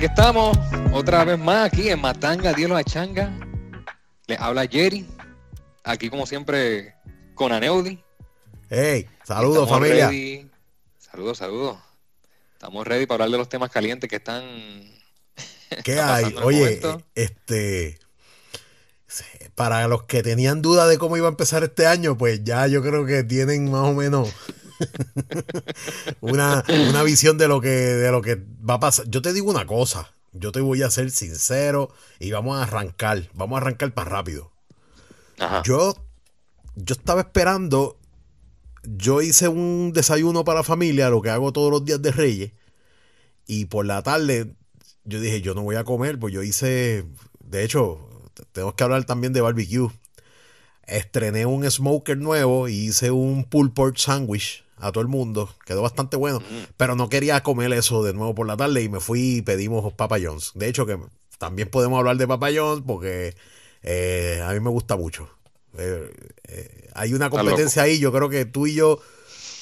aquí estamos. Otra vez más aquí en Matanga, Dios a Changa. Le habla Jerry. Aquí, como siempre, con Aneudi. Hey, saludos Estamos familia. ready. Saludos, saludos. Estamos ready para hablar de los temas calientes que están. ¿Qué hay? Oye, este. Para los que tenían duda de cómo iba a empezar este año, pues ya yo creo que tienen más o menos una, una visión de lo que de lo que va a pasar. Yo te digo una cosa, yo te voy a ser sincero y vamos a arrancar, vamos a arrancar para rápido. Ajá. Yo, yo estaba esperando. Yo hice un desayuno para la familia, lo que hago todos los días de Reyes. Y por la tarde, yo dije, yo no voy a comer, pues yo hice. De hecho, tenemos que hablar también de barbecue. Estrené un smoker nuevo y hice un pulled pork sandwich a todo el mundo. Quedó bastante bueno. Pero no quería comer eso de nuevo por la tarde y me fui y pedimos Papa John's. De hecho, que también podemos hablar de Papa John's porque eh, a mí me gusta mucho. Eh, eh, hay una competencia ahí. Yo creo que tú y yo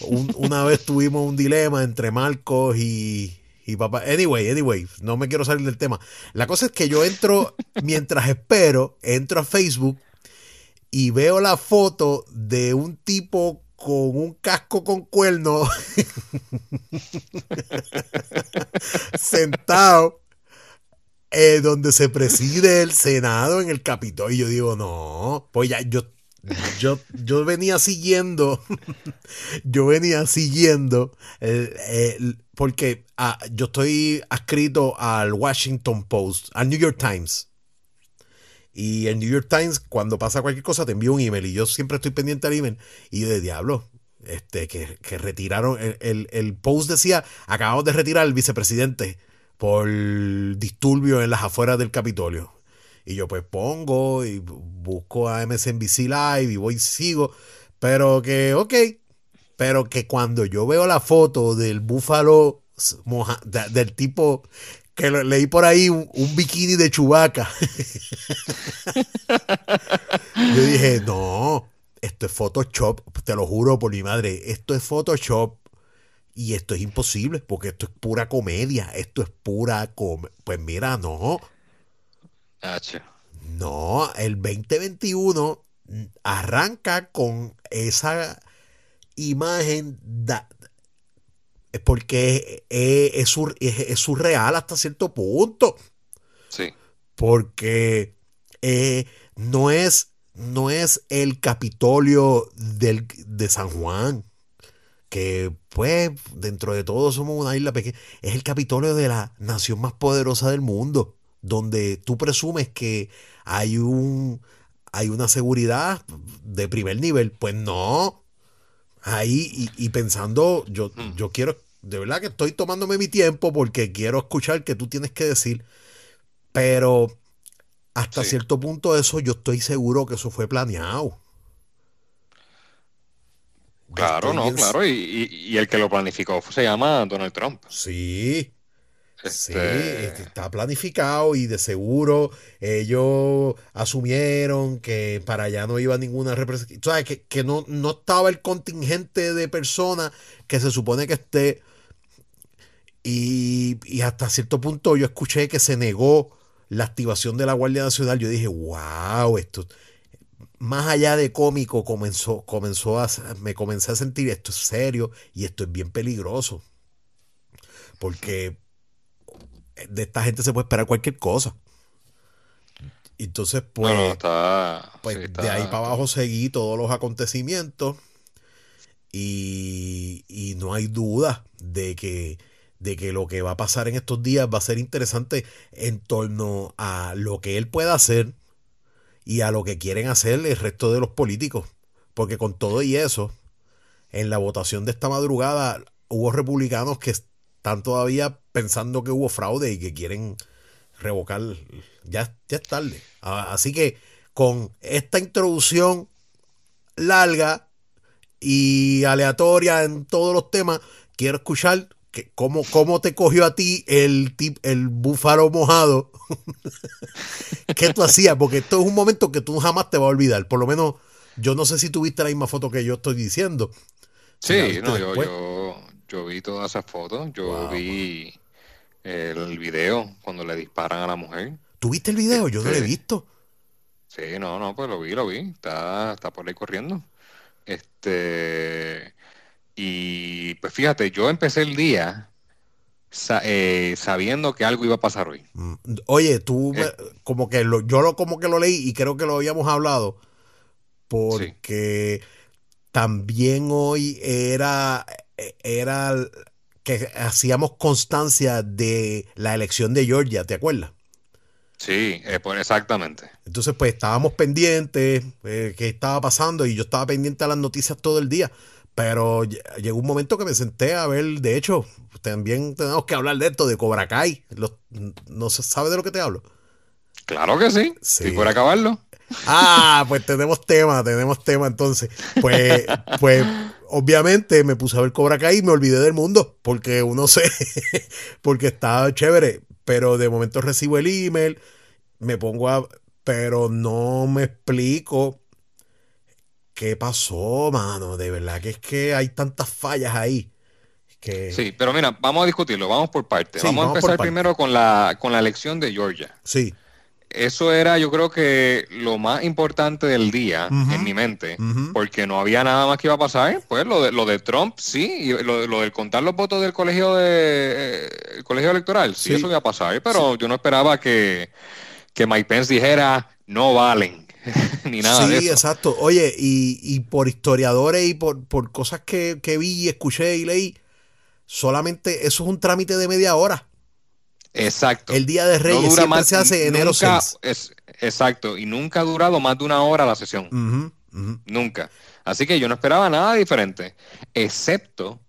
un- una vez tuvimos un dilema entre Marcos y, y papá. Anyway, anyway, no me quiero salir del tema. La cosa es que yo entro, mientras espero, entro a Facebook y veo la foto de un tipo con un casco con cuerno sentado eh, donde se preside el Senado en el Capitolio. Y yo digo, no, pues ya yo, yo, yo venía siguiendo, yo venía siguiendo, el- el- porque ah, yo estoy adscrito al Washington Post, al New York Times. Y el New York Times, cuando pasa cualquier cosa, te envía un email. Y yo siempre estoy pendiente al email. Y de diablo, este, que, que retiraron. El, el- el post decía: acabamos de retirar al vicepresidente por disturbio en las afueras del Capitolio. Y yo, pues pongo y bu- busco a MSNBC Live y voy y sigo. Pero que, ok. Pero que cuando yo veo la foto del búfalo del tipo que lo- leí por ahí un, un bikini de chubaca. Yo dije, no, esto es Photoshop, te lo juro por mi madre, esto es Photoshop y esto es imposible porque esto es pura comedia, esto es pura comedia. Pues mira, no, no, el 2021 arranca con esa imagen da- porque es, es sur- es- es surreal hasta cierto punto Sí. porque eh, no es no es el Capitolio del, de San Juan que pues dentro de todo somos una isla pequeña es el Capitolio de la nación más poderosa del mundo donde tú presumes que hay un hay una seguridad de primer nivel pues no ahí y, y pensando yo Hmm. yo quiero de verdad que estoy tomándome mi tiempo porque quiero escuchar que tú tienes que decir pero hasta Sí. cierto punto eso yo estoy seguro que eso fue planeado. Claro, estoy no, bien- claro. Y, y- y el que lo planificó se llama Donald Trump. Sí, Este, este, está planificado y de seguro ellos asumieron que para allá no iba ninguna representación. ¿Sabes? Que, que no, no estaba el contingente de personas que se supone que esté. Y, y hasta cierto punto yo escuché que se negó la activación de la Guardia Nacional. Yo dije, wow, esto, más allá de cómico, comenzó, comenzó a, me comencé a sentir esto es serio y esto es bien peligroso. Porque de esta gente se puede esperar cualquier cosa. Entonces, pues, no, no, está, pues sí, está- de ahí para abajo seguí todos los acontecimientos y, y no hay duda de que, de que lo que va a pasar en estos días va a ser interesante en torno a lo que él pueda hacer y a lo que quieren hacer el resto de los políticos. Porque con todo y eso, en la votación de esta madrugada hubo republicanos que están todavía pensando que hubo fraude y que quieren revocar. Ya, ya es tarde. Ah, Así que con esta introducción larga y aleatoria en todos los temas, quiero escuchar que cómo, cómo te cogió a ti el, tip, el búfalo mojado. ¿Qué tú hacías? Porque esto es un momento que tú jamás te vas a olvidar. Por lo menos, yo no sé si tuviste la misma foto que yo estoy diciendo. Sí, no, yo, yo, yo vi todas esas fotos, yo Wow. vi El video cuando le disparan a la mujer. ¿Tuviste el video? Yo no lo he Este, visto. Sí, no, no, pues lo vi, lo vi. Está, está por ahí corriendo. Este, y pues fíjate, yo empecé el día sa- eh, sabiendo que algo iba a pasar hoy. Mm, Oye, tú Eh. como que lo, yo lo como que lo leí y creo que lo habíamos hablado porque también hoy era era que hacíamos constancia de la elección de Georgia, ¿te acuerdas? Sí, eh, pues exactamente. Entonces, pues estábamos pendientes, eh, qué estaba pasando, y yo estaba pendiente a las noticias todo el día. Pero ll- llegó un momento que me senté a ver, de hecho, también tenemos que hablar de esto, de Cobra Kai. Los- no se sabe de lo que te hablo. Claro que sí. Sí. Si por acabarlo. Ah, pues tenemos tema, tenemos tema entonces. Pues, pues, obviamente me puse a ver Cobra Kai y me olvidé del mundo, porque uno se, porque estaba chévere, pero de momento recibo el email, me pongo a, pero no me explico qué pasó, mano, de verdad que es que hay tantas fallas ahí. Que, Sí, pero mira, vamos a discutirlo, vamos por partes. Sí, vamos a vamos por empezar primero con la, con la elección de Georgia. sí, Eso era, yo creo que lo más importante del día en mi mente, porque no había nada más que iba a pasar. Pues lo de, lo de Trump, sí, y lo, lo del contar los votos del colegio de eh, el colegio electoral, sí, Sí. eso iba a pasar, pero yo no esperaba que, que Mike Pence dijera no valen, ni nada sí, de eso. exacto. Oye, y, y por historiadores y por, por cosas que, que vi, escuché y leí, solamente eso es un trámite de media hora. Exacto. El Día de No Reyes dura siempre más- se hace enero nunca- 6. es- exacto, y nunca ha durado más de una hora la sesión. Nunca. Así que yo no esperaba nada diferente, excepto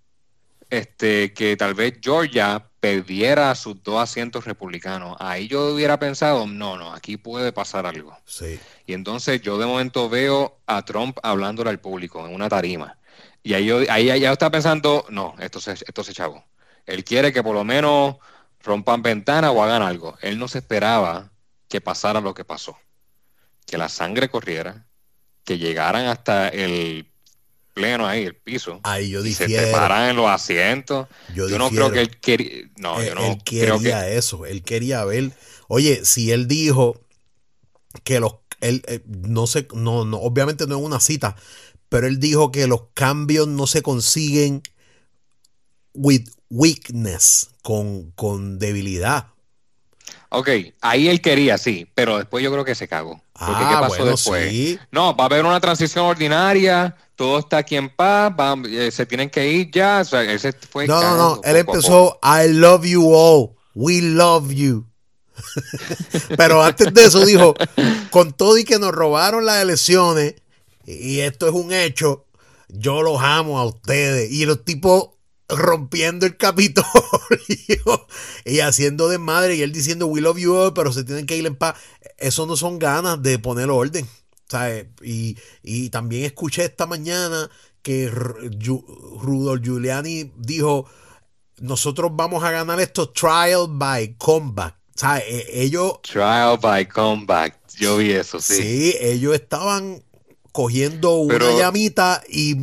este, que tal vez Georgia perdiera sus dos asientos republicanos. Ahí yo hubiera pensado, no, no, aquí puede pasar algo. Sí. Y entonces yo de momento veo a Trump hablándole al público en una tarima. Y ahí yo, ahí ya estaba pensando, no, esto se, esto se chavo. Él quiere que por lo menos rompan ventana o hagan algo. Él no se esperaba que pasara lo que pasó. Que la sangre corriera, que llegaran hasta el pleno ahí, el piso. Ahí yo y se difiero. treparan en los asientos. Yo, Yo, no difiero. creo que él quería. No, él, yo no él creo quería que. eso. Él quería ver. Oye, si él dijo que los. Él, eh, no sé, no, no, obviamente no es una cita, pero él dijo que los cambios no se consiguen with weakness, con, con debilidad. Ok, ahí él quería, sí, pero después yo creo que se cagó. Porque Ah, ¿qué pasó bueno, después? sí. No, va a haber una transición ordinaria, todo está aquí en paz, va- eh, se tienen que ir ya. O sea, él se fue No, no, no. Él empezó, I love you all. We love you. Pero antes de eso dijo, con todo y que nos robaron las elecciones, y esto es un hecho, yo los amo a ustedes. Y los tipos rompiendo el Capitolio y haciendo desmadre, y él diciendo, we love you all, pero se tienen que ir en paz. Eso no son ganas de poner orden. ¿sabes? Y, y también escuché esta mañana que R- Yu- Rudolph Giuliani dijo, nosotros vamos a ganar esto trial by combat. ¿Sabes? E- Ellos. Trial by comeback. Yo vi eso, sí. sí. ellos estaban cogiendo una Pero- llamita y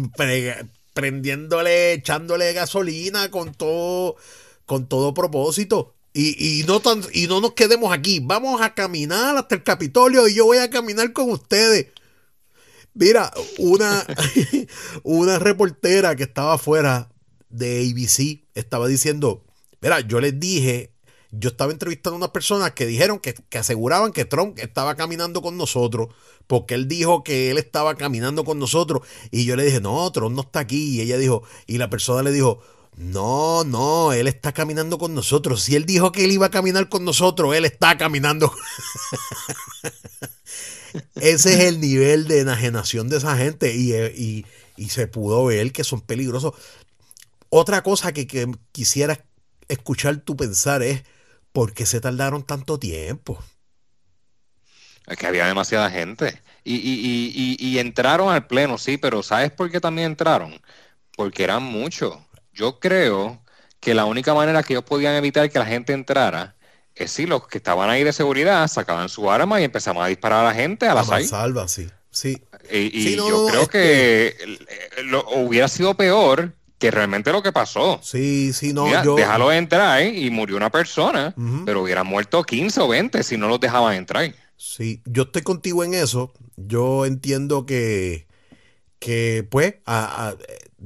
prendiéndole, echándole gasolina con todo, con todo propósito. Y, y no tan, y no nos quedemos aquí. Vamos a caminar hasta el Capitolio y yo voy a caminar con ustedes. Mira, una, una reportera que estaba afuera de ABC estaba diciendo, mira, yo les dije, yo estaba entrevistando a unas personas que dijeron que, que aseguraban que Trump estaba caminando con nosotros, porque él dijo que él estaba caminando con nosotros, y yo le dije, no, Trump no está aquí, y ella dijo, y la persona le dijo, no, no, él está caminando con nosotros. Si él dijo que él iba a caminar con nosotros, él está caminando. Ese es el nivel de enajenación de esa gente y, eh, y- y se pudo ver que son peligrosos. Otra cosa que, quisiera escuchar tu pensar es ¿por qué se tardaron tanto tiempo? Es que había demasiada gente. Y, y, y, y, y entraron al pleno, sí, pero ¿sabes por qué también entraron? Porque eran muchos. Yo creo que la única manera que ellos podían evitar que la gente entrara es si los que estaban ahí de seguridad sacaban su arma y empezaban a disparar a la gente A azar. mansalva, sí. Sí. Y, y Sí, no, yo creo este- que lo- hubiera sido peor que realmente lo que pasó. Sí, sí, no. Mira, yo, Déjalo entrar y murió una persona, pero hubieran muerto 15 o 20 si no los dejaban entrar. Sí, yo estoy contigo en eso. Yo entiendo que, que pues, a-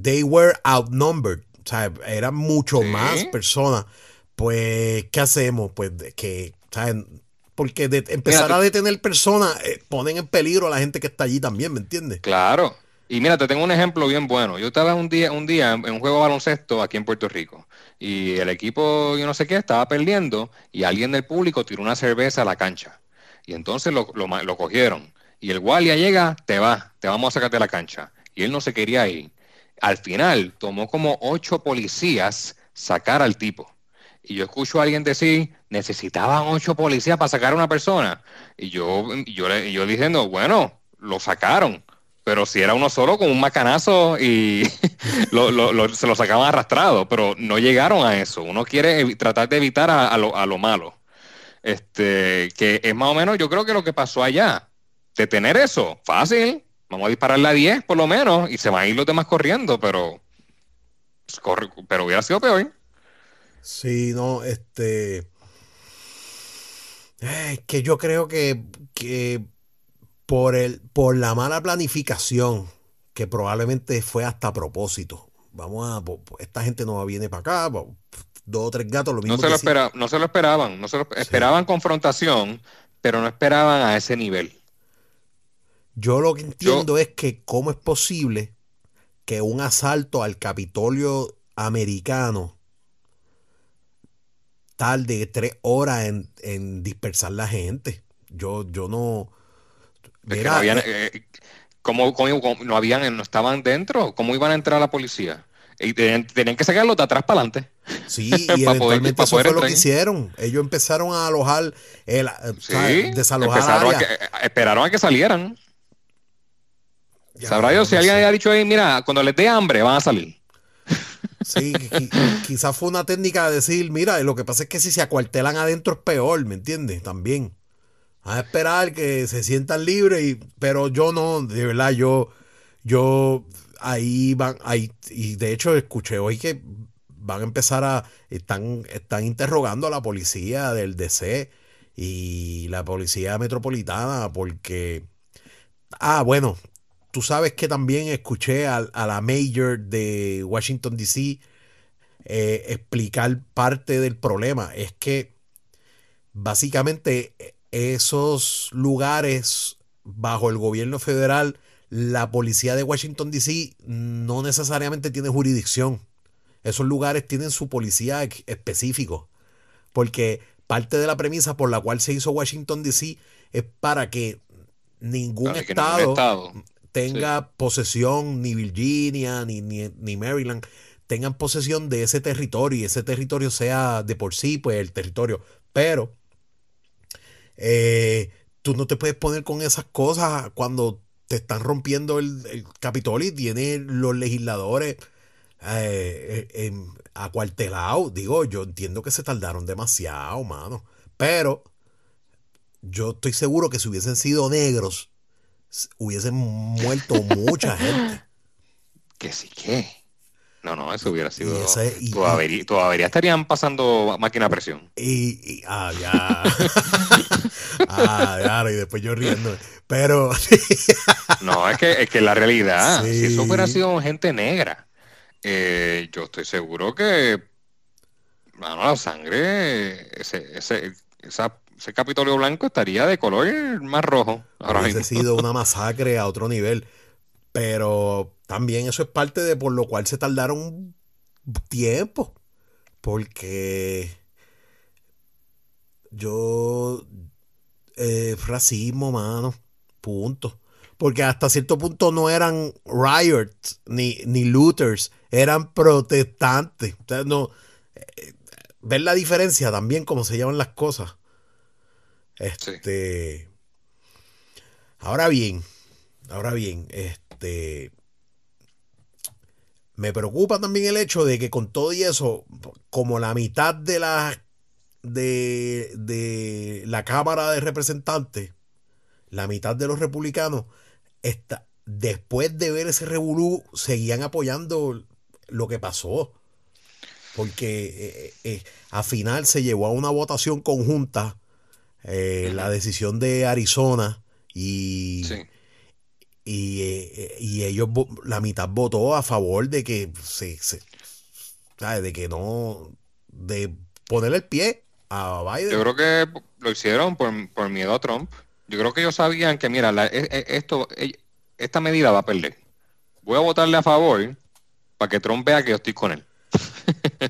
they were outnumbered. O sea, eran mucho Sí. más personas. Pues, ¿qué hacemos? Pues, que, ¿sabes? Porque de empezar Mira, a detener personas eh, ponen en peligro a la gente que está allí también, ¿me entiendes? Claro. Y mira, te tengo un ejemplo bien bueno. Yo estaba un día, un día en un juego de baloncesto aquí en Puerto Rico y el equipo, yo no sé qué, estaba perdiendo y alguien del público tiró una cerveza a la cancha. Y entonces lo, lo lo cogieron. Y el guardia llega, te va, te vamos a sacar de la cancha. Y él no se quería ir. Al final tomó como ocho policías sacar al tipo. Y yo escucho a alguien decir, necesitaban ocho policías para sacar a una persona. Y yo, yo, yo diciendo, bueno, lo sacaron. Pero si era uno solo con un macanazo y lo- lo- se lo sacaban arrastrado, pero no llegaron a eso. Uno quiere tratar de evitar a, a lo, a lo malo. Este, que es más o menos, yo creo que lo que pasó allá. Detener eso, fácil. Vamos a dispararle a 10 por lo menos y se van a ir los demás corriendo, pero, pues, pero hubiera sido peor. Sí, no, este. Es que yo creo que, que por el, por la mala planificación, que probablemente fue hasta a propósito. Vamos a, esta gente no viene para acá, dos o tres gatos, lo mismo No se, lo sí. espera- no se lo esperaban, no se lo esperaban confrontación, pero no esperaban a ese nivel. Yo lo que entiendo es que cómo es posible que un asalto al Capitolio americano tarde tres horas en, en dispersar la gente. Yo, yo no. Mira, no habían, eh, ¿cómo- cómo- cómo- no habían, no estaban dentro? ¿Cómo iban a entrar la policía? Y tenían, tenían que sacarlos de atrás para adelante. Sí, y eventualmente eso fue lo que hicieron. Ellos empezaron a alojar, el, eh, Sí, desalojar a que- eh, esperaron a que salieran. Ya, Sabrá Dios si alguien haya dicho ahí, mira, cuando les dé hambre van a salir. Sí, qui- quizás fue una técnica de decir, mira, lo que pasa es que si se acuartelan adentro es peor, ¿me entiendes? También. A esperar que se sientan libres, y, pero yo no, de verdad, yo, yo, ahí van, ahí, y de hecho escuché hoy que van a empezar a, están, están interrogando a la policía del DC y la policía metropolitana porque, ah, bueno, tú sabes que también escuché a, a la mayor de Washington, D.C. eh, explicar parte del problema. Es que básicamente eh, esos lugares bajo el gobierno federal, la policía de Washington, D.C. no necesariamente tiene jurisdicción. Esos lugares tienen su policía específico. Porque parte de la premisa por la cual se hizo Washington, D.C. es para que ningún Para que ningún estado estado. tenga posesión, ni Virginia, ni, ni, ni Maryland, tengan posesión de ese territorio y ese territorio sea de por sí, pues el territorio. Pero eh, tú no te puedes poner con esas cosas cuando te están rompiendo el, el Capitolio y tienen los legisladores eh, eh, acuartelados. Digo, yo entiendo que se tardaron demasiado, mano. Pero yo estoy seguro que si hubiesen sido negros, hubiesen muerto mucha gente. Que sí que. No, no, eso hubiera sido. Y ese- y- todavía, todavía estarían pasando máquina a presión. Y, y- ah, ya. ah, ya, y después yo riendo. Pero, No, es que, es que la realidad, Sí. si eso hubiera sido gente negra, eh, yo estoy seguro que, mano, la sangre, ese, ese, esa- ese Capitolio Blanco estaría de color más rojo ahora hubiese mismo. sido una masacre a otro nivel. Pero también eso es parte de por lo cual se tardaron tiempo. Porque yo. Eh, racismo, mano. Punto. Porque hasta cierto punto no eran riots ni, ni looters, eran protestantes. O sea, no, eh, ver la diferencia también, cómo se llaman las cosas. Este. Ahora bien, ahora bien, este. Me preocupa también el hecho de que con todo y eso, como la mitad de la de, de la Cámara de Representantes, la mitad de los republicanos, está, después de ver ese revolú, seguían apoyando lo que pasó. Porque eh, eh, al final se llevó a una votación conjunta la decisión de Arizona y, y, ellos, la mitad votó a favor de que se, se de que no, de ponerle el pie a Biden. Yo creo que lo hicieron por, miedo a Trump. Yo creo que ellos sabían que, mira, e, e, esto, e, esta medida va a perder. Voy a votarle a favor para que Trump vea que yo estoy con él.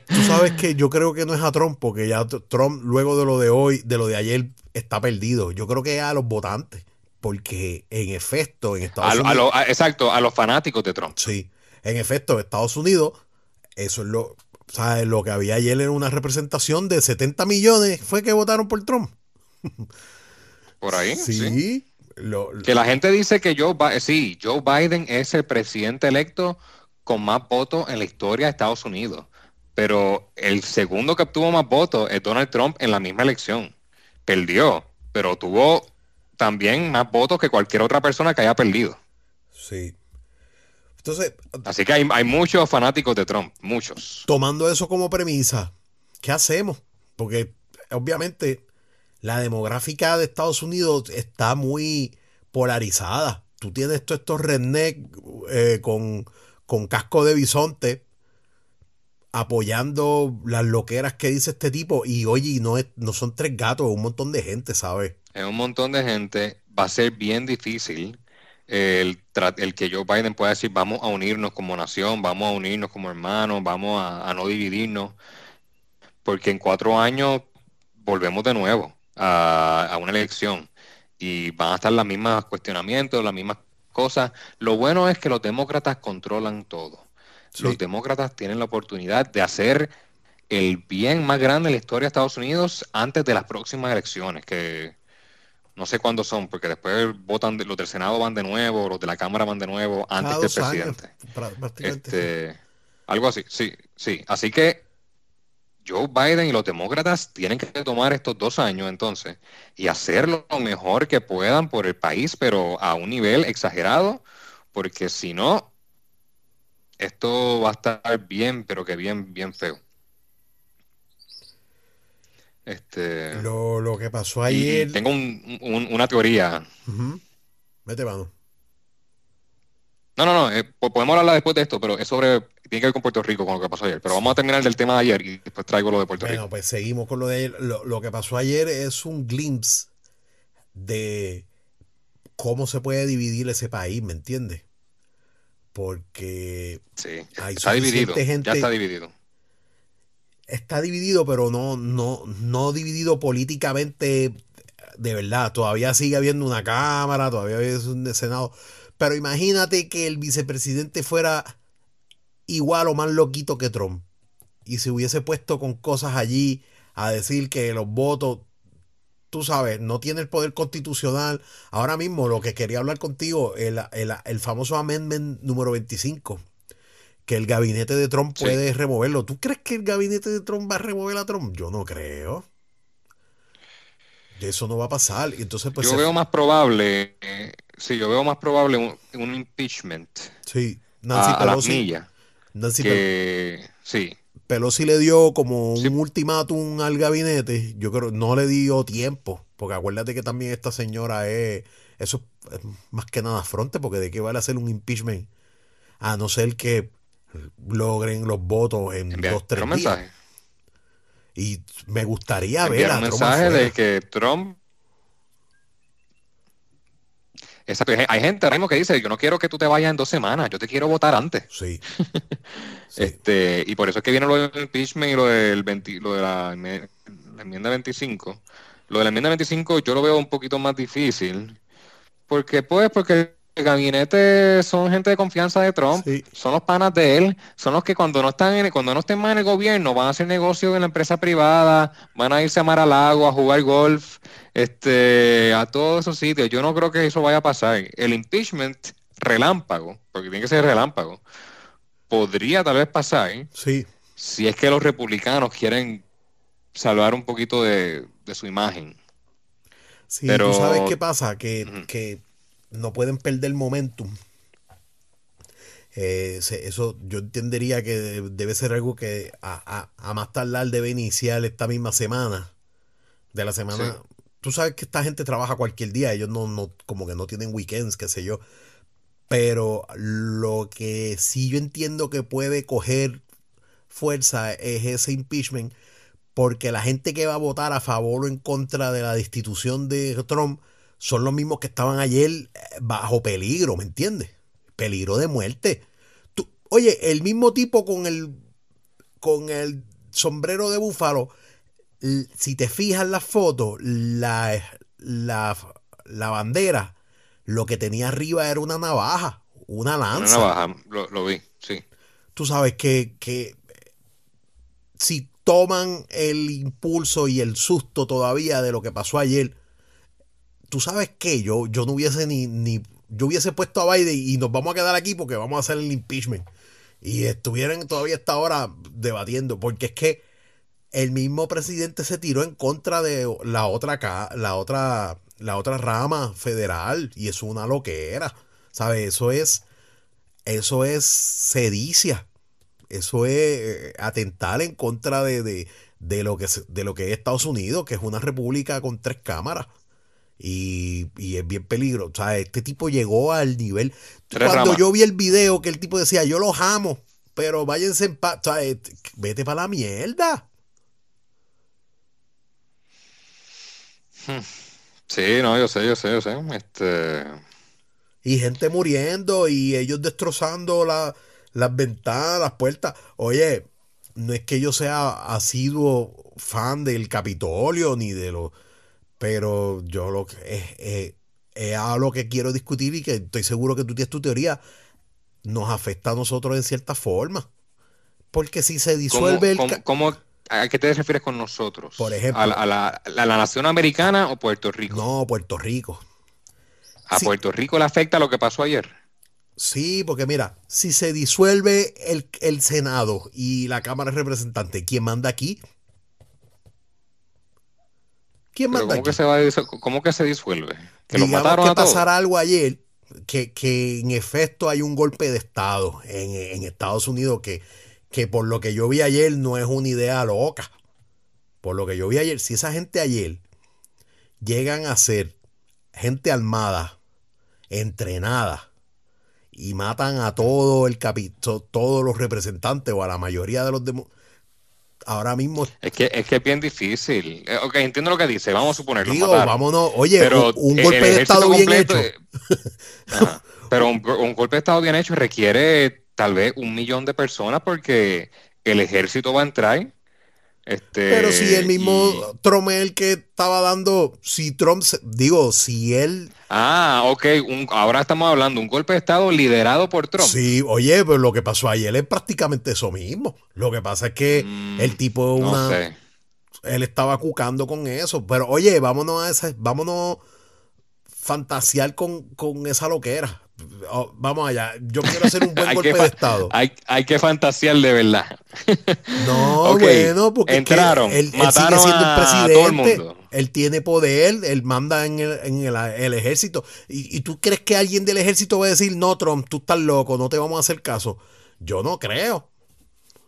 Tú sabes que yo creo que no es a Trump, porque ya Trump, luego de lo de hoy, de lo de ayer, está perdido. Yo creo que es a los votantes, porque en efecto, en Estados Unidos. exacto, a los fanáticos de Trump. Sí, en efecto, Estados Unidos, eso es lo. ¿Sabes? Lo que había ayer era una representación de 70 millones, fue que votaron por Trump. Por ahí, sí. que la gente dice que Joe, sí, Joe Biden es el presidente electo con más votos en la historia de Estados Unidos. Pero el segundo que obtuvo más votos es Donald Trump en la misma elección. Perdió, pero tuvo también más votos que cualquier otra persona que haya perdido. Sí. Entonces, Así que hay, hay muchos fanáticos de Trump, muchos. Tomando eso como premisa, ¿qué hacemos? Porque obviamente la demográfica de Estados Unidos está muy polarizada. Tú tienes todos estos redneck eh, con, con casco de bisonte apoyando las loqueras que dice este tipo. Y oye, no, es, no son tres gatos, es un montón de gente, ¿sabes? Es un montón de gente. Va a ser bien difícil el, el, que Joe Biden pueda decir vamos a unirnos como nación, vamos a unirnos como hermanos, vamos a, a no dividirnos. Porque en cuatro años volvemos de nuevo a, una elección y van a estar las mismas cuestionamientos, las mismas cosas. Lo bueno es que los demócratas controlan todo. Los demócratas tienen la oportunidad de hacer el bien más grande en la historia de Estados Unidos antes de las próximas elecciones, que no sé cuándo son, porque después votan, los del Senado van de nuevo, los de la Cámara van de nuevo, antes del presidente. Este, algo así, sí, sí. Así que Joe Biden y los demócratas tienen que tomar estos dos años entonces y hacer lo mejor que puedan por el país, pero a un nivel exagerado, porque si no, esto va a estar bien, pero que bien, bien feo. Este, lo, que pasó ayer. Tengo una teoría. Vete, vamos. No, no, no, eh, podemos hablar después de esto, pero es sobre, tiene que ver con Puerto Rico, con lo que pasó ayer. Pero vamos a terminar del tema de ayer y después traigo lo de Puerto Rico. Bueno, pues seguimos con lo de ayer. Lo, que pasó ayer es un glimpse de cómo se puede dividir ese país, ¿me entiendes? Porque sí, está dividido, ya está dividido. Está dividido, pero no, no, no dividido políticamente de verdad. Todavía sigue habiendo una cámara, todavía hay un senado pero imagínate que el vicepresidente fuera igual o más loquito que Trump. Y se hubiese puesto con cosas allí a decir que los votos, tú sabes, no tiene el poder constitucional. Ahora mismo lo que quería hablar contigo, el, el, famoso amendment número 25, que el gabinete de Trump puede removerlo. ¿Tú crees que el gabinete de Trump va a remover a Trump? Yo no creo. Eso no va a pasar. Entonces, pues, Yo veo más probable Sí, yo veo más probable un, impeachment. Sí, Nancy Pelosi. Nancy que, sí. Pelosi le dio como un ultimátum al gabinete. Yo creo no le dio tiempo. Porque acuérdate que también esta señora es. Eso es más que nada fronte, porque de qué vale hacer un impeachment. A no ser que logren los votos en dos, tres días. Mensaje. Y me gustaría ver a un mensaje de que Trump Hay gente ahora mismo que dice, yo no quiero que tú te vayas en dos semanas, yo te quiero votar antes. Sí. este, y por eso es que viene lo del impeachment y lo, del lo de la, enmienda 25. Lo de la enmienda 25 yo lo veo un poquito más difícil. Porque, pues, porque el gabinete son gente de confianza de Trump, son los panas de él, son los que cuando no están en, cuando no estén más en el gobierno van a hacer negocio en la empresa privada, van a irse a Mar al Lago a jugar golf, este, a todos esos sitios. Yo no creo que eso vaya a pasar. El impeachment relámpago, porque tiene que ser relámpago, podría tal vez pasar. Sí. Si es que los republicanos quieren salvar un poquito de, su imagen. Sí, Pero, tú sabes qué pasa, que, que no pueden perder momentum. Eh, eso yo entendería que debe ser algo que a, más tardar debe iniciar esta misma semana. De la semana. Tú sabes que esta gente trabaja cualquier día, ellos no, no, como que no tienen weekends, qué sé yo. Pero lo que sí yo entiendo que puede coger fuerza es ese impeachment, porque la gente que va a votar a favor o en contra de la destitución de Trump son los mismos que estaban ayer eh, bajo peligro, ¿me entiendes? Peligro de muerte. oye, el mismo tipo con el, con el sombrero de búfalo, si te fijas en la foto, la, la, la bandera lo que tenía arriba era una navaja, una lanza. Una navaja, lo, vi, sí. Tú sabes que, que si toman el impulso y el susto todavía de lo que pasó ayer, tú sabes que yo, yo no hubiese ni, ni, yo hubiese puesto a Biden y nos vamos a quedar aquí porque vamos a hacer el impeachment. Y estuvieran todavía esta hora debatiendo, porque es que el mismo presidente se tiró en contra de la otra, la otra la otra rama federal y es una loquera. ¿Sabes? Eso es, eso es sedicia. Eso es eh, atentar en contra de, de, lo que, de lo que es Estados Unidos, que es una república con tres cámaras. Y, es bien peligroso. O sea, este tipo llegó al nivel. Cuando yo vi el video que el tipo decía, yo los amo, pero váyanse en paz. O sea, vete para la mierda. Hmm. Sí, no, yo sé, yo sé, yo sé. Este... Y gente muriendo y ellos destrozando las ventanas, las puertas. Oye, no es que yo sea asiduo fan del Capitolio ni de lo... Pero yo lo que es, es, a lo que quiero discutir y que estoy seguro que tú tienes tu teoría, nos afecta a nosotros en cierta forma. Porque si se disuelve el... ¿cómo, ¿A qué te refieres con nosotros? Por ejemplo. ¿A la, nación americana o Puerto Rico? No, Puerto Rico. ¿A Puerto Rico le afecta lo que pasó ayer? Sí, porque mira, si se disuelve el, Senado y la Cámara de Representantes, ¿quién manda aquí? ¿Quién manda ¿cómo aquí? Que se va ¿Cómo que se disuelve? ¿Que lo mataron que pasara algo ayer, que, que, en efecto hay un golpe de Estado en, en Estados Unidos que que por lo que yo vi ayer no es una idea loca. Por lo que yo vi ayer, si esa gente ayer llegan a ser gente armada, entrenada, y matan a todo el capítulo, todos los representantes o a la mayoría de los ahora mismo es que es que es bien difícil. Eh, ok entiendo lo que dice vamos a suponerlo digo vámonos oye un, golpe de estado bien hecho. pero un, golpe de estado bien hecho requiere tal vez un millón de personas porque el ejército va a entrar. Este, Pero si el mismo Trump es el que estaba dando, si Trump, digo, si él... Ah, ok, ahora estamos hablando, un golpe de Estado liderado por Trump. Sí, oye, pero lo que pasó ayer es prácticamente eso mismo. Lo que pasa es que mm, el tipo una... Él estaba cucando con eso. Pero oye, vámonos a esa, vámonos fantasear con, con esa loquera. Oh, vamos allá, yo quiero hacer un buen golpe de Estado. Hay, hay, que fantasear de verdad. no, bueno, porque entraron, él, sigue siendo el presidente. Él tiene poder, él manda en el, ejército. Y, tú crees que alguien del ejército va a decir, no, Trump, tú estás loco, no te vamos a hacer caso? Yo no creo.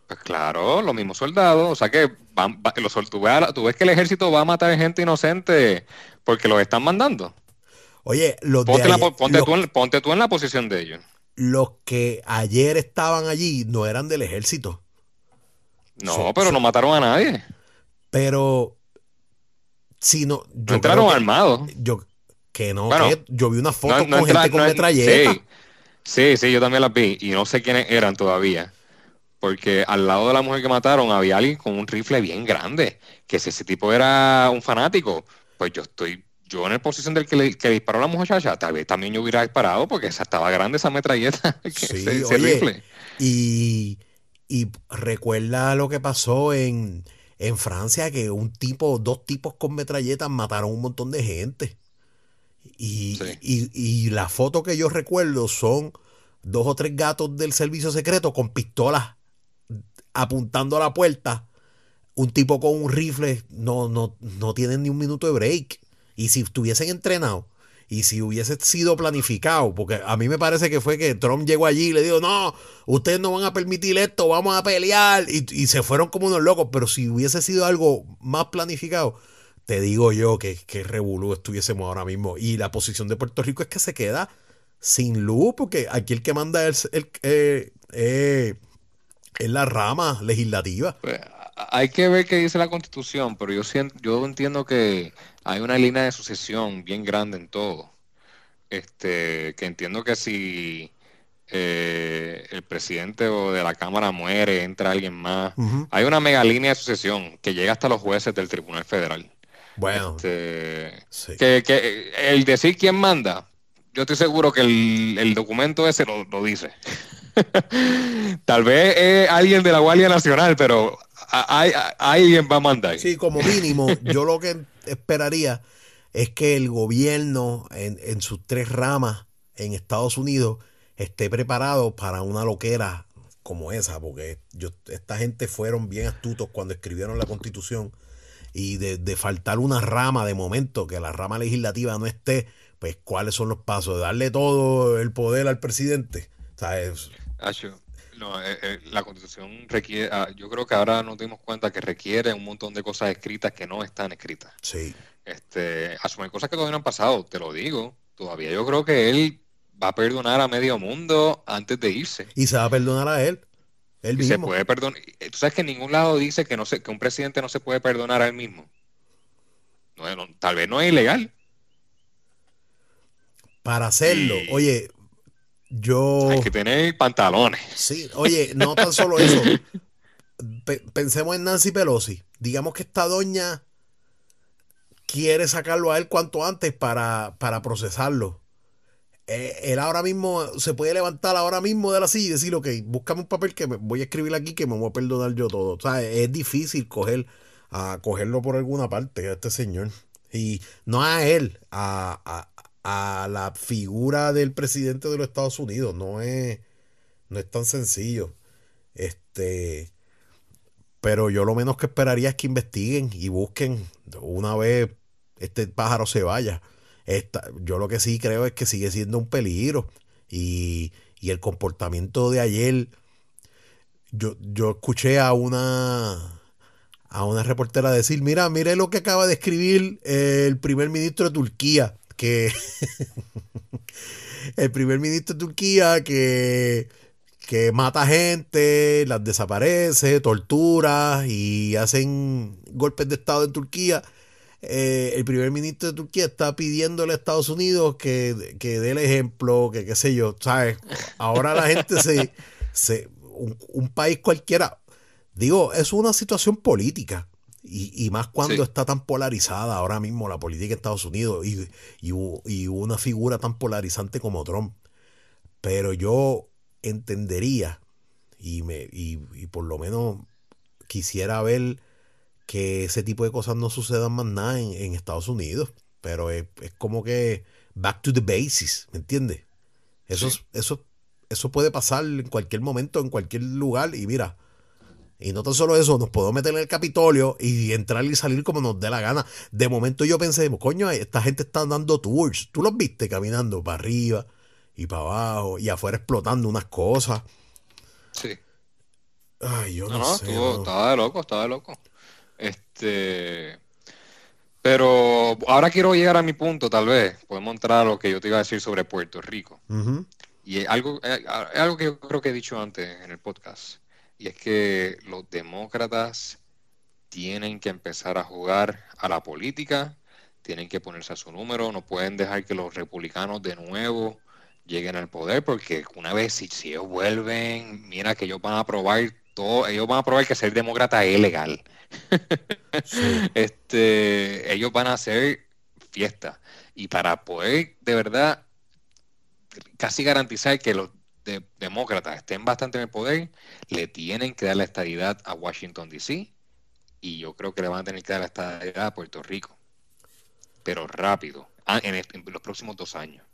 Pues claro, los mismos soldados. O sea que los, tú, tú ves que el ejército va a matar gente inocente porque los están mandando. Oye, los ponte, ponte, tú en, la posición de ellos. Los que ayer estaban allí no eran del ejército. No, pero no mataron a nadie. Pero si no, no entraron armados. Yo que no, yo vi una foto con gente con metralleta. Sí, sí, yo también las vi y no sé quiénes eran todavía. Porque al lado de la mujer que mataron había alguien con un rifle bien grande. Que si ese tipo era un fanático, pues yo estoy yo en la posición del que, le, que disparó a la muchacha, tal vez también yo hubiera disparado porque esa estaba grande esa metralleta. sí, rifle. Y, y, recuerda lo que pasó en, en Francia, que un tipo, dos tipos con metralletas mataron un montón de gente. Y, y, y la foto que yo recuerdo son dos o tres gatos del servicio secreto con pistolas apuntando a la puerta. Un tipo con un rifle no, no, no tiene ni un minuto de break. Y si estuviesen entrenados Y si hubiese sido planificado, porque a mí me parece que fue que Trump llegó allí y le dijo, no, ustedes no van a permitir esto, vamos a pelear. Y, se fueron como unos locos. Pero si hubiese sido algo más planificado, te digo yo que, que revolú estuviésemos ahora mismo. Y la posición de Puerto Rico es que se queda sin luz, porque aquí el que manda es, el, eh, eh, la rama legislativa. Pues, hay que ver qué dice la constitución, pero yo, siento, yo entiendo que hay una línea de sucesión bien grande en todo. Este, que entiendo que si eh, el presidente o de la Cámara muere, entra alguien más, hay una mega línea de sucesión que llega hasta los jueces del Tribunal Federal. Bueno, este, que, el decir quién manda, yo estoy seguro que el, documento ese lo, lo dice. Tal vez es alguien de la Guardia Nacional, pero alguien va a mandar. Sí, como mínimo, yo lo que esperaría es que el gobierno en, sus tres ramas en Estados Unidos esté preparado para una loquera como esa, porque yo, esta gente fueron bien astutos cuando escribieron la constitución y de, faltar una rama de momento, que la rama legislativa no esté, pues cuáles son los pasos, darle todo el poder al presidente. ¿Sabes? No, eh, eh, la constitución requiere, ah, yo creo que ahora nos dimos cuenta que requiere un montón de cosas escritas que no están escritas. Sí. Este, asumir cosas que todavía no han pasado, te lo digo. Todavía yo creo que él va a perdonar a medio mundo antes de irse. Y se va a perdonar a él. Él mismo. Se puede perdonar. Tú sabes que en ningún lado dice que no se, que un presidente no se puede perdonar a él mismo. No, tal vez no es ilegal. Para hacerlo, oye, yo. Hay que tener pantalones. Sí, oye, no tan solo eso. pensemos en Nancy Pelosi. Digamos que esta doña quiere sacarlo a él cuanto antes para, para procesarlo. Eh, él ahora mismo se puede levantar ahora mismo de la silla y decir, ok, búscame un papel que me voy a escribir aquí que me voy a perdonar yo todo. O sea, es difícil coger, a cogerlo por alguna parte a este señor. Y no a él, a, a la figura del presidente de los Estados Unidos. No es, no es tan sencillo. Este, pero yo lo menos que esperaría es que investiguen y busquen una vez este pájaro se vaya. Esta, yo lo que sí creo es que sigue siendo un peligro. Y, y el comportamiento de ayer. Yo, yo escuché a una a una reportera decir, mira, mire lo que acaba de escribir el primer ministro de Turquía que el primer ministro de Turquía que, que mata gente, las desaparece, tortura y hacen golpes de Estado en Turquía. Eh, el primer ministro de Turquía está pidiéndole a Estados Unidos que, que dé el ejemplo, que qué sé yo, ¿sabes? Ahora la gente se... se un país cualquiera, digo, es una situación política y, más cuando está tan polarizada ahora mismo la política de Estados Unidos y, y, una figura tan polarizante como Trump. Pero yo entendería y, me, y, por lo menos quisiera ver que ese tipo de cosas no sucedan más nada en, Estados Unidos. Pero es, como que back to the basis, ¿me entiendes? Eso, eso, eso puede pasar en cualquier momento, en cualquier lugar. Y mira, y no tan solo eso, nos podemos meter en el Capitolio y entrar y salir como nos dé la gana. De momento yo pensé, coño, esta gente está dando tours. Tú los viste caminando para arriba y para abajo y afuera explotando unas cosas. Sí. Ay, yo no, sé. estaba de loco, estaba de loco. Este. Pero ahora quiero llegar a mi punto, tal vez. Podemos entrar a lo que yo te iba a decir sobre Puerto Rico. Y algo, es algo que yo creo que he dicho antes en el podcast y es que los demócratas tienen que empezar a jugar a la política, tienen que ponerse a su número, no pueden dejar que los republicanos de nuevo lleguen al poder, porque una vez si, ellos vuelven, mira que ellos van a probar todo, ellos van a probar que ser demócrata es legal. este, ellos van a hacer fiesta. Y para poder de verdad casi garantizar que los de, demócratas estén bastante en el poder, le tienen que dar la estadidad a Washington, D.C. Y yo creo que le van a tener que dar la estadidad a Puerto Rico. Pero rápido, ah, en, los próximos dos años.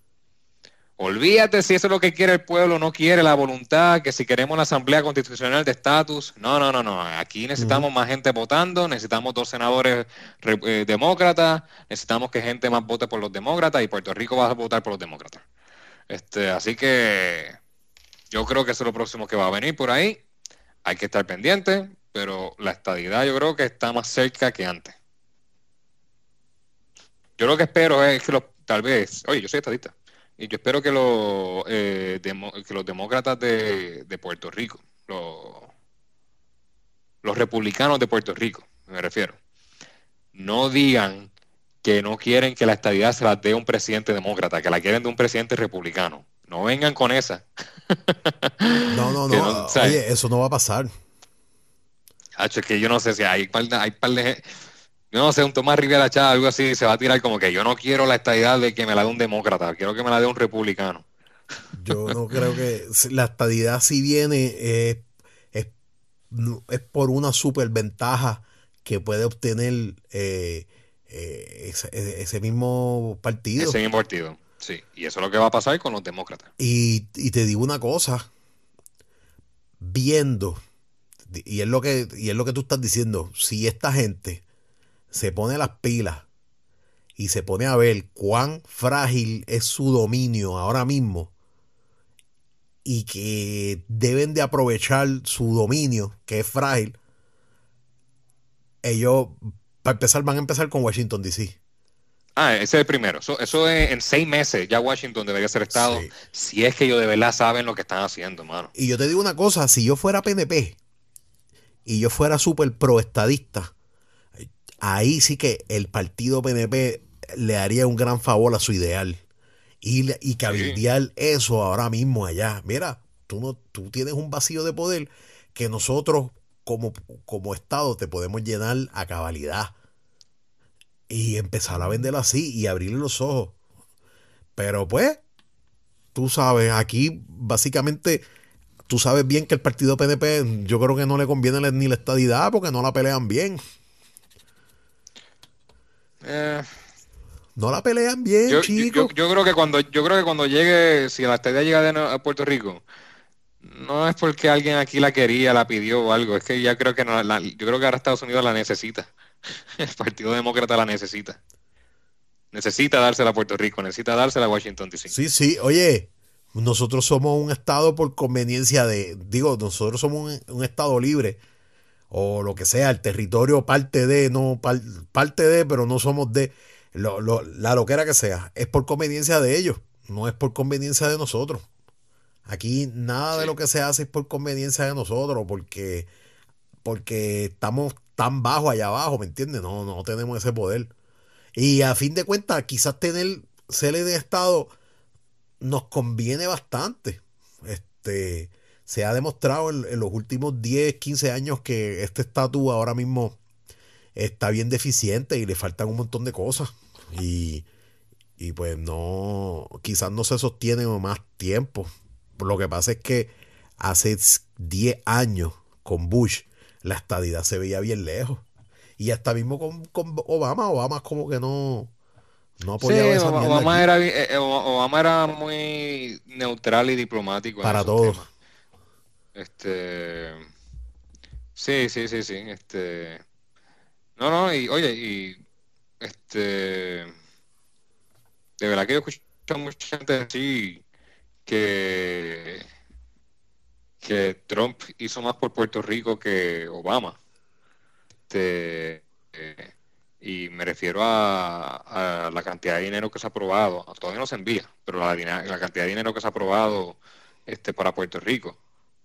Olvídate si eso es lo que quiere el pueblo, no quiere la voluntad, que si queremos la Asamblea Constitucional de Estatus. No, no, no, no. Aquí necesitamos más gente votando, necesitamos dos senadores eh, demócratas, necesitamos que gente más vote por los demócratas y Puerto Rico va a votar por los demócratas. Este, así que yo creo que eso es lo próximo que va a venir por ahí. Hay que estar pendiente, pero la estadidad yo creo que está más cerca que antes. Yo lo que espero es que los, tal vez, oye, yo soy estadista y yo espero que, los eh, que los demócratas de, Puerto Rico, los, republicanos de Puerto Rico, me refiero, no digan que no quieren que la estadidad se la dé un presidente demócrata, que la quieren de un presidente republicano. No vengan con esa. No, no, no. Oye, eso no va a pasar. es que yo no sé si hay par de, hay par de no sé, un Tomás Rivera Chávez, algo así, se va a tirar como que yo no quiero la estadidad de que me la dé un demócrata, quiero que me la dé un republicano. Yo no creo que la estadidad si viene es, por una superventaja que puede obtener eh, eh, ese, mismo partido. Ese mismo partido, sí. Y eso es lo que va a pasar con los demócratas. Y, te digo una cosa, viendo, y es lo que, y es lo que tú estás diciendo, si esta gente se pone las pilas y se pone a ver cuán frágil es su dominio ahora mismo y que deben de aprovechar su dominio, que es frágil, ellos, para empezar, van a empezar con Washington, D.C. Ah, ese es el primero. Eso, eso es en seis meses ya Washington debería ser Estado, si es que ellos de verdad saben lo que están haciendo, mano. Y yo te digo una cosa, si yo fuera PNP y yo fuera súper pro-estadista, ahí sí que el partido PNP le haría un gran favor a su ideal. Y, y cabildear eso ahora mismo allá. Mira, tú, no, tú tienes un vacío de poder que nosotros como, como Estado te podemos llenar a cabalidad. Y empezar a venderlo así y abrirle los ojos. Pero pues, tú sabes, aquí básicamente, tú sabes bien que el partido PNP yo creo que no le conviene ni la estadidad porque no la pelean bien. Eh, no la pelean bien, yo, chicos. Yo, creo que cuando yo creo que cuando llegue, si la estadía llega a Puerto Rico, no es porque alguien aquí la quería, la pidió o algo, es que ya creo que no, yo creo que ahora Estados Unidos la necesita. El Partido Demócrata la necesita. Necesita dársela a Puerto Rico, necesita dársela a Washington DC. Sí, sí, oye, nosotros somos un estado por conveniencia de, digo, nosotros somos un estado libre o lo que sea, el territorio parte de, no parte de, pero no somos de, lo, lo, la loquera que sea, es por conveniencia de ellos, no es por conveniencia de nosotros. Aquí nada de lo que se hace es por conveniencia de nosotros, porque, porque estamos tan bajo allá abajo, ¿me entiendes? No, no tenemos ese poder. Y a fin de cuentas, quizás tener ser de Estado nos conviene bastante. Este, se ha demostrado en, los últimos 10, 15 años que este estatus ahora mismo está bien deficiente y le faltan un montón de cosas. Y, pues no, quizás no se sostiene más tiempo. Lo que pasa es que hace 10 años con Bush la estadidad se veía bien lejos. Y hasta mismo con, Obama, Obama es como que no, no apoyaba esa Obama, era, eh, eh, Obama era muy neutral y diplomático. Para todos. Este. Sí, sí, sí, sí. Este. No, no, y oye, y. Este. De verdad que yo escucho a mucha gente decir que. Que Trump hizo más por Puerto Rico que Obama. Este. y me refiero a, la cantidad de dinero que se ha aprobado. Todavía no se envía, pero la, la cantidad de dinero que se ha aprobado este, para Puerto Rico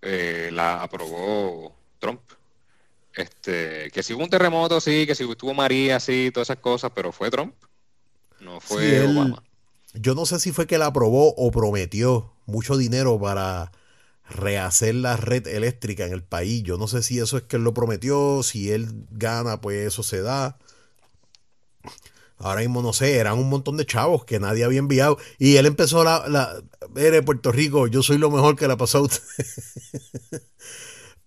eh, la aprobó Trump. Este, que si hubo un terremoto, sí, que si estuvo María, sí, todas esas cosas, pero fue Trump, no fue Obama. Yo no sé si fue que la aprobó o prometió mucho dinero para rehacer la red eléctrica en el país. Yo no sé si eso es que él lo prometió, si él gana, pues eso se da. Ahora mismo no sé, eran un montón de chavos que nadie había enviado. Y él empezó la, la en Puerto Rico, yo soy lo mejor que le pasó a usted.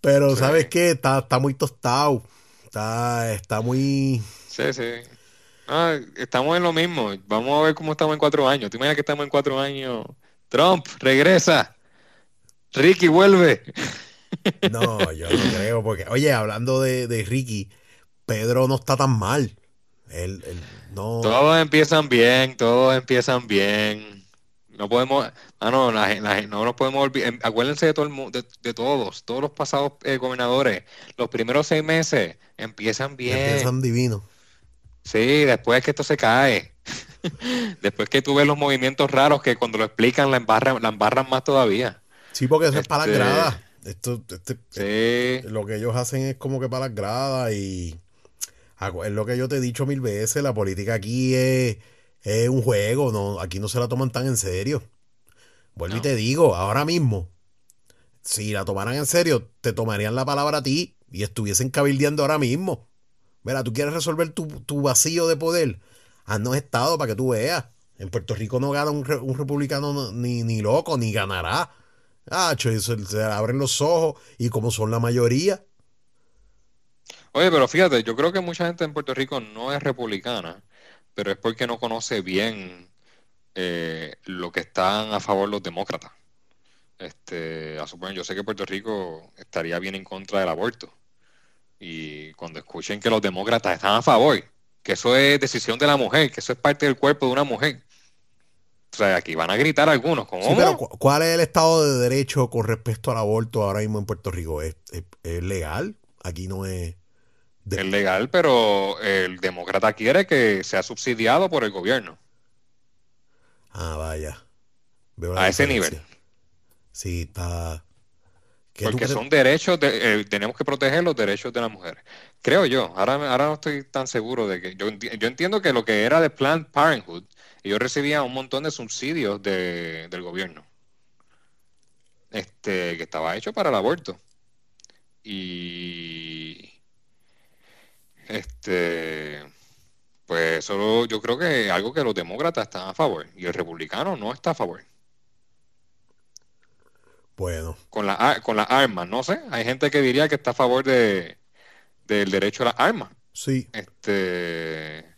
Pero, ¿sabes qué? Está, está muy tostado. Está, está muy. Sí, sí. estamos en lo mismo. Vamos a ver cómo estamos en cuatro años. ¿Tú imaginas que estamos en cuatro años Trump, regresa. Ricky, vuelve. No, yo no creo, porque, oye, hablando de, de Ricky, Pedro no está tan mal. Él, él no... Todos empiezan bien, todos empiezan bien. No podemos, ah, no, la, la, no nos podemos olvidar. em, Acuérdense de, todo el, de, de todos, todos los pasados eh, gobernadores. Los primeros seis meses empiezan bien. Empiezan divinos. Sí, después que esto se cae. después que tú ves los movimientos raros que cuando lo explican la embarran, la embarran más todavía. Sí, porque eso es para las Este- gradas. Esto, este- Sí. lo que ellos hacen es como que para las gradas y es lo que yo te he dicho mil veces, la política aquí es, es un juego, no, aquí no se la toman tan en serio. Vuelvo y te digo, ahora mismo, si la tomaran en serio, te tomarían la palabra a ti y estuviesen cabildeando ahora mismo. Mira, tú quieres resolver tu, tu vacío de poder, haznos estado para que tú veas. En Puerto Rico no gana un, un republicano no- ni, ni loco, ni ganará. Ah, se, se abren los ojos y como son la mayoría, Oye, pero fíjate, yo creo que mucha gente en Puerto Rico no es republicana, pero es porque no conoce bien eh, lo que están a favor los demócratas. Este, a suponer, yo sé que Puerto Rico estaría bien en contra del aborto. Y cuando escuchen que los demócratas están a favor, que eso es decisión de la mujer, que eso es parte del cuerpo de una mujer. O sea, aquí van a gritar algunos, ¿cómo? Sí, pero cu- ¿cuál es el estado de derecho con respecto al aborto ahora mismo en Puerto Rico? ¿Es, es- es legal? Aquí no es... de- Es legal, pero el demócrata quiere que sea subsidiado por el gobierno. Ah, vaya. Veo A ese diferencia. nivel. Sí, está... ¿Qué tú Porque son derechos, de- eh, tenemos que proteger los derechos de las mujeres. Creo yo, ahora, ahora no estoy tan seguro de que, yo, enti- yo entiendo que lo que era de Planned Parenthood, ellos recibían un montón de subsidios de- del gobierno, este, que estaba hecho para el aborto. Y, este, pues eso yo creo que es algo que los demócratas están a favor y el republicano no está a favor. Bueno, con, la, ar- con las armas, no sé. Hay gente que diría que está a favor de, del derecho a las armas. sí. Este,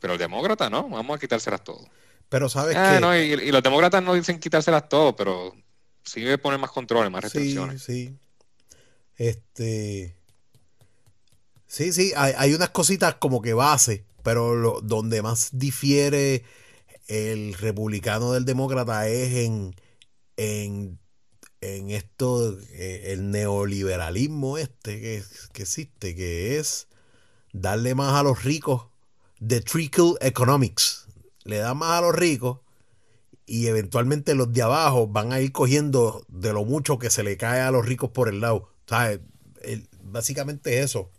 pero el demócrata no, vamos a quitárselas todo. Pero sabes Ah, que... no, y, y los demócratas no dicen quitárselas todo, pero sí debe poner más controles, más Sí, restricciones. sí. Este... Sí, sí, hay, hay unas cositas como que base, pero lo- donde más difiere el republicano del demócrata es en, en, en esto, eh, el neoliberalismo este que, que existe, que es darle más a los ricos, the trickle economics. Le da más a los ricos y eventualmente los de abajo van a ir cogiendo de lo mucho que se le cae a los ricos por el lado. ¿Sabes? El- básicamente eso.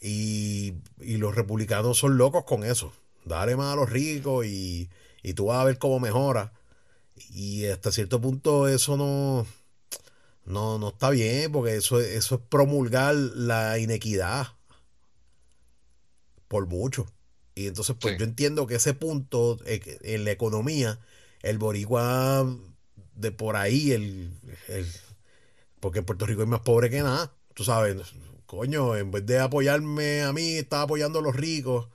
Y, y los republicanos son locos con eso. Dale más a los ricos y, y tú vas a ver cómo mejora. Y hasta cierto punto eso no, no, no está bien porque eso, eso es promulgar la inequidad por mucho. Y entonces, pues Sí. yo entiendo que ese punto eh, en la economía, el boricua de por ahí, el, el- porque en Puerto Rico es más pobre que nada, tú sabes, coño, en vez de apoyarme a mí, está apoyando a los ricos,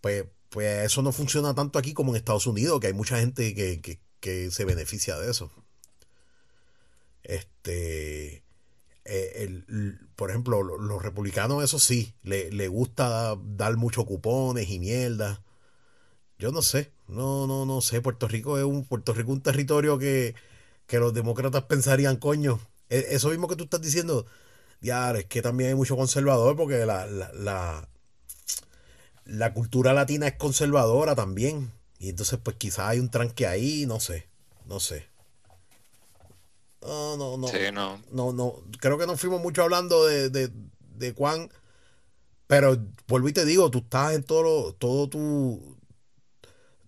pues, pues eso no funciona tanto aquí como en Estados Unidos, que hay mucha gente que, que- que se beneficia de eso. Este, eh, el- por ejemplo, lo- los republicanos, eso sí, le, le gusta dar muchos cupones y mierda. Yo no sé, no, no, no sé. Puerto Rico es un, Puerto Rico un territorio que, que los demócratas pensarían, coño, e- eso mismo que tú estás diciendo, ya, es que también hay mucho conservador porque la, la, la, la cultura latina es conservadora también. Y entonces, pues quizás hay un tranque ahí, no sé, no sé. No, no, no. Sí, no. No, no, creo que nos fuimos mucho hablando de, de, de Juan, pero vuelvo y te digo, tú estás en todo, lo- todo tu,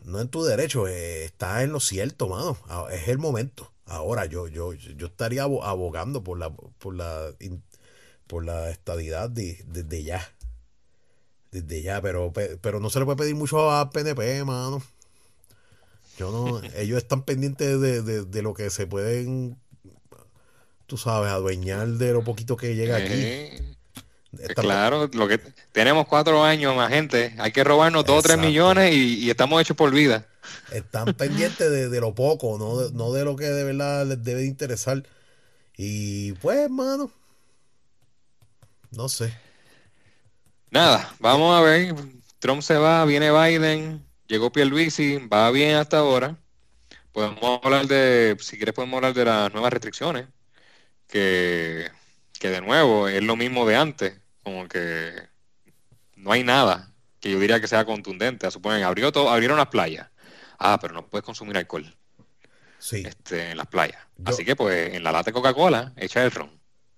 no en tu derecho, eh, estás en lo cierto, mano. Es el momento. Ahora yo, yo, yo estaría abo- abogando por la, por la, por la estadidad de- desde ya. Desde ya, pero, pe- pero no se le puede pedir mucho a PNP, mano. Yo no, ellos están pendientes de, de, de lo que se pueden, tú sabes, adueñar de lo poquito que llega aquí. Eh, claro, lo que tenemos cuatro años más gente, hay que robarnos dos o tres millones y, estamos hechos por vida. Están pendientes de, lo poco, no de, no de lo que de verdad les debe interesar. Y pues, hermano, no sé. Nada, vamos a ver. Trump se va, viene Biden, llegó Pierluisi, va bien hasta ahora. Podemos hablar de, si quieres podemos hablar de las nuevas restricciones, que, que de nuevo es lo mismo de antes, como que no hay nada que yo diría que sea contundente. Suponen, abrió todo, abrieron las playas. Ah, pero no puedes consumir alcohol. Sí. Este, en las playas. Así que pues en la lata de Coca-Cola echa el ron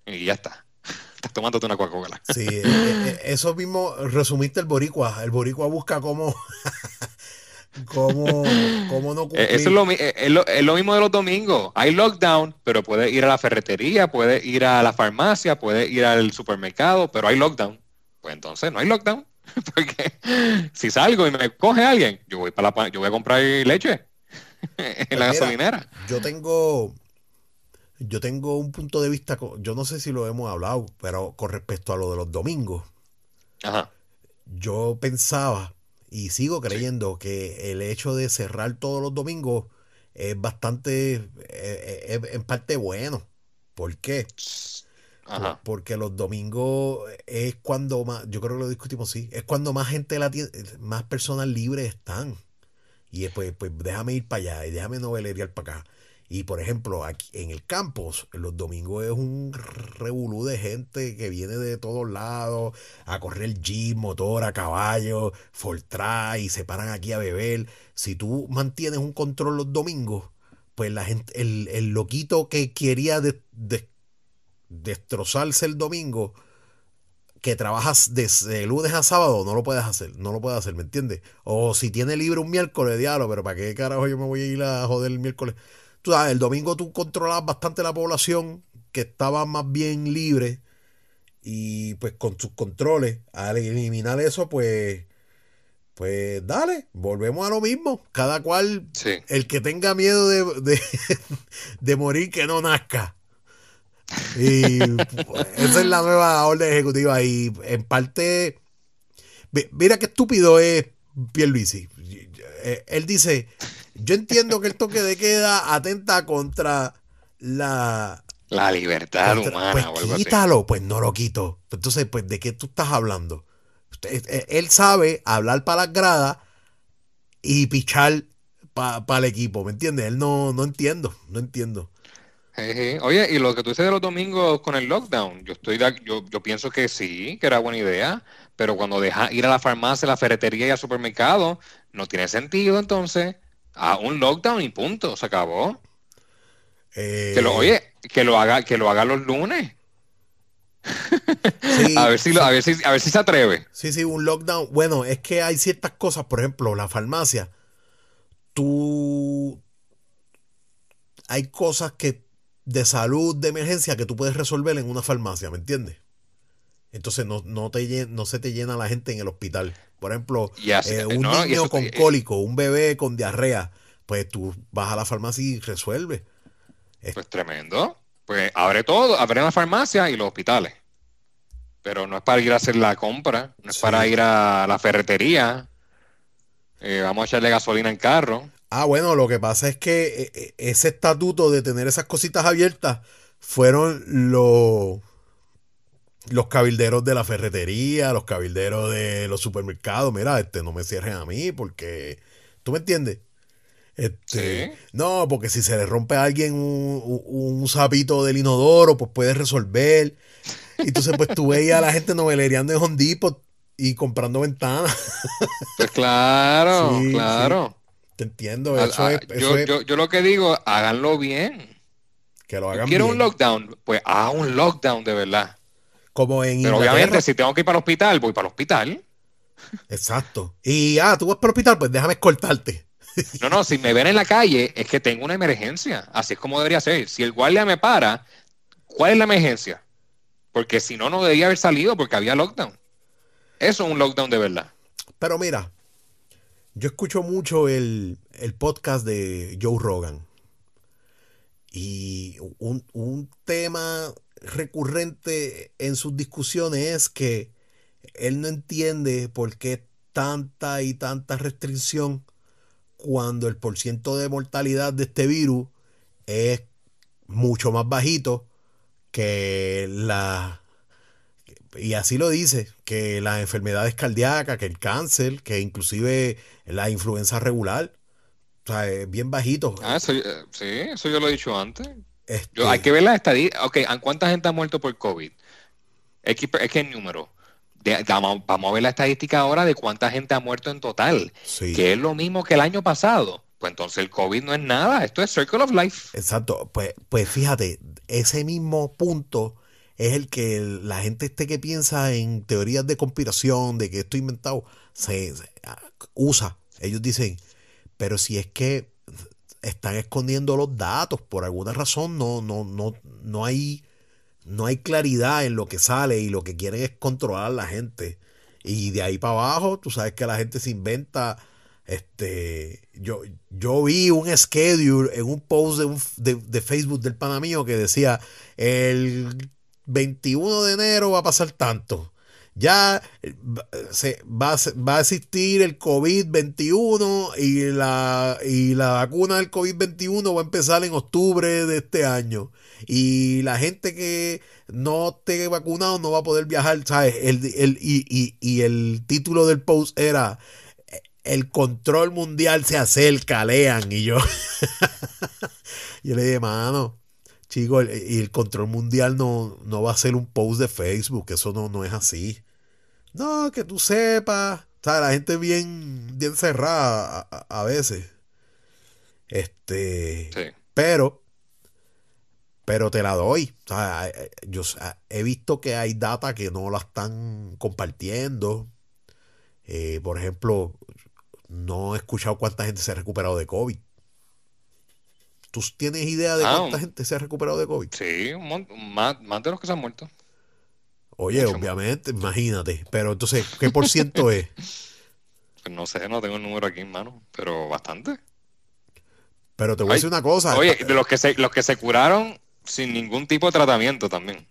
y ya está. Estás tomándote una Coca-Cola. Sí, eh, eh, eso mismo resumiste el boricua. El boricua busca cómo... cómo, cómo no cumplir. Eso es lo, es, lo, mismo de los domingos. Hay lockdown, pero puede ir a la ferretería, puede ir a la farmacia, puede ir al supermercado, pero hay lockdown. Pues entonces no hay lockdown. Porque si salgo y me coge alguien, yo voy para la, yo voy a comprar leche en la pues gasolinera. Yo tengo yo tengo un punto de vista, yo no sé si lo hemos hablado, pero con respecto a lo de los domingos. Ajá. Yo pensaba y sigo creyendo que el hecho de cerrar todos los domingos es bastante, eh, eh, es, en parte bueno. ¿Por qué? Ajá. Porque los domingos es cuando más, yo creo que lo discutimos, sí, es cuando más gente, la más personas libres están. Y después, pues déjame ir para allá y déjame novelería para acá. Y por ejemplo, aquí en el campus, los domingos es un revolú de gente que viene de todos lados a correr jeep, motor, a caballo, Fortra y se paran aquí a beber. Si tú mantienes un control los domingos, pues la gente, el, loquito que quería destrozarse el domingo, que trabajas desde lunes a sábado, no lo puedes hacer, no lo puedes hacer, ¿me entiendes? O si tiene libre un miércoles, diablo, pero ¿para qué carajo yo me voy a ir a joder el miércoles? Tú sabes, el domingo tú controlabas bastante la población que estaba más bien libre y pues con sus controles, al eliminar eso, pues, pues dale, volvemos a lo mismo. Cada cual, el que tenga miedo de, de, morir, que no nazca. Y pues, esa es la nueva orden ejecutiva. Y en parte, mira qué estúpido es Pierluisi. Él dice, yo entiendo que el toque de queda atenta contra la... La libertad humana. Pues quítalo, pues no lo quito. Entonces, pues, ¿de qué tú estás hablando? Eh, él sabe hablar para las gradas y pichar para el equipo, ¿me entiendes? Él no, no entiendo, no entiendo. Oye, y lo que tú dices de los domingos con el lockdown, yo estoy yo, yo pienso que sí, que era buena idea, pero cuando deja ir a la farmacia, a la ferretería y al supermercado, no tiene sentido entonces a un lockdown y punto, se acabó. Que lo, oye, que lo haga, que lo haga los lunes. a ver si a ver si a ver si se atreve. Sí, sí, un lockdown. Bueno, es que hay ciertas cosas, por ejemplo, la farmacia. Tú hay cosas que de salud de emergencia que tú puedes resolver en una farmacia, ¿me entiendes? Entonces no, no, te, no se te llena la gente en el hospital. Por ejemplo, eh, un niño con eh, cólico, un bebé con diarrea, pues tú vas a la farmacia y resuelves. Pues tremendo. Pues abre todo, abre la farmacia y los hospitales. Pero no es para ir a hacer la compra, no es para ir a la ferretería. Eh, vamos a echarle gasolina en carro. Ah, bueno, lo que pasa es que ese estatuto de tener esas cositas abiertas fueron los los cabilderos de la ferretería, los cabilderos de los supermercados, mira, este, no me cierren a mí porque, ¿tú me entiendes? Este, No, porque si se le rompe a alguien un, un, sapito del inodoro, pues puedes resolver. Y entonces, pues tú veías a la gente novelereando en Hondipo y comprando ventanas. Pues claro, claro. Te entiendo. yo, yo, lo que digo, háganlo bien. Que lo hagan Quiero un lockdown, pues haga un lockdown de verdad. Como en Pero obviamente, si tengo que ir para el hospital, voy para el hospital. Exacto. Y, ah, tú vas para el hospital, pues déjame escoltarte. No, no, si me ven en la calle, es que tengo una emergencia. Así es como debería ser. Si el guardia me para, ¿cuál es la emergencia? Porque si no, no debería haber salido porque había lockdown. Eso es un lockdown de verdad. Pero mira, yo escucho mucho el, el podcast de Joe Rogan. Y un, un tema recurrente en sus discusiones es que él no entiende por qué tanta y tanta restricción cuando el porciento de mortalidad de este virus es mucho más bajito que la y así lo dice, que las enfermedades cardíacas, que el cáncer, que inclusive la influenza regular, o sea, es bien bajito. Ah, eso, eh, sí, eso yo lo he dicho antes. Este hay que ver la estadística. Ok, ¿cuánta gente ha muerto por COVID? Es que es número. vamos, a ver la estadística ahora de cuánta gente ha muerto en total, que es lo mismo que el año pasado. Pues entonces el COVID no es nada, esto es Circle of Life. Exacto, pues, pues fíjate, ese mismo punto es el que la gente este que piensa en teorías de conspiración, de que esto inventado, se, usa. Ellos dicen, pero si es que están escondiendo los datos, por alguna razón no, no, no, no hay, no hay claridad en lo que sale y lo que quieren es controlar a la gente. Y de ahí para abajo, tú sabes que la gente se inventa. Este, yo, yo vi un schedule en un post de, de, de Facebook del pana mío que decía el 21 de enero va a pasar tanto. Ya eh, se, va, va, a existir el COVID-21 y la, y la vacuna del COVID-21 va a empezar en octubre de este año. Y la gente que no esté vacunado no va a poder viajar, ¿sabes? El, el, y, y, y el título del post era el control mundial se acerca, lean. Y yo, yo le dije, mano, Chico, y el control mundial no, no, va a ser un post de Facebook, eso no, no es así. No, que tú sepas. O sea, la gente bien, bien cerrada a, veces. Este. Pero. Pero te la doy. O sea, yo he visto que hay data que no la están compartiendo. Eh, por ejemplo, no he escuchado cuánta gente se ha recuperado de COVID. ¿Tú tienes idea de ah, cuánta gente se ha recuperado de COVID? Sí, más, de los que se han muerto. Oye, obviamente, imagínate. Pero entonces, ¿qué por ciento es? Pues no sé, no tengo el número aquí en mano, pero bastante. Pero te voy a decir una cosa. Oye, de los que se, los que se curaron sin ningún tipo de tratamiento también.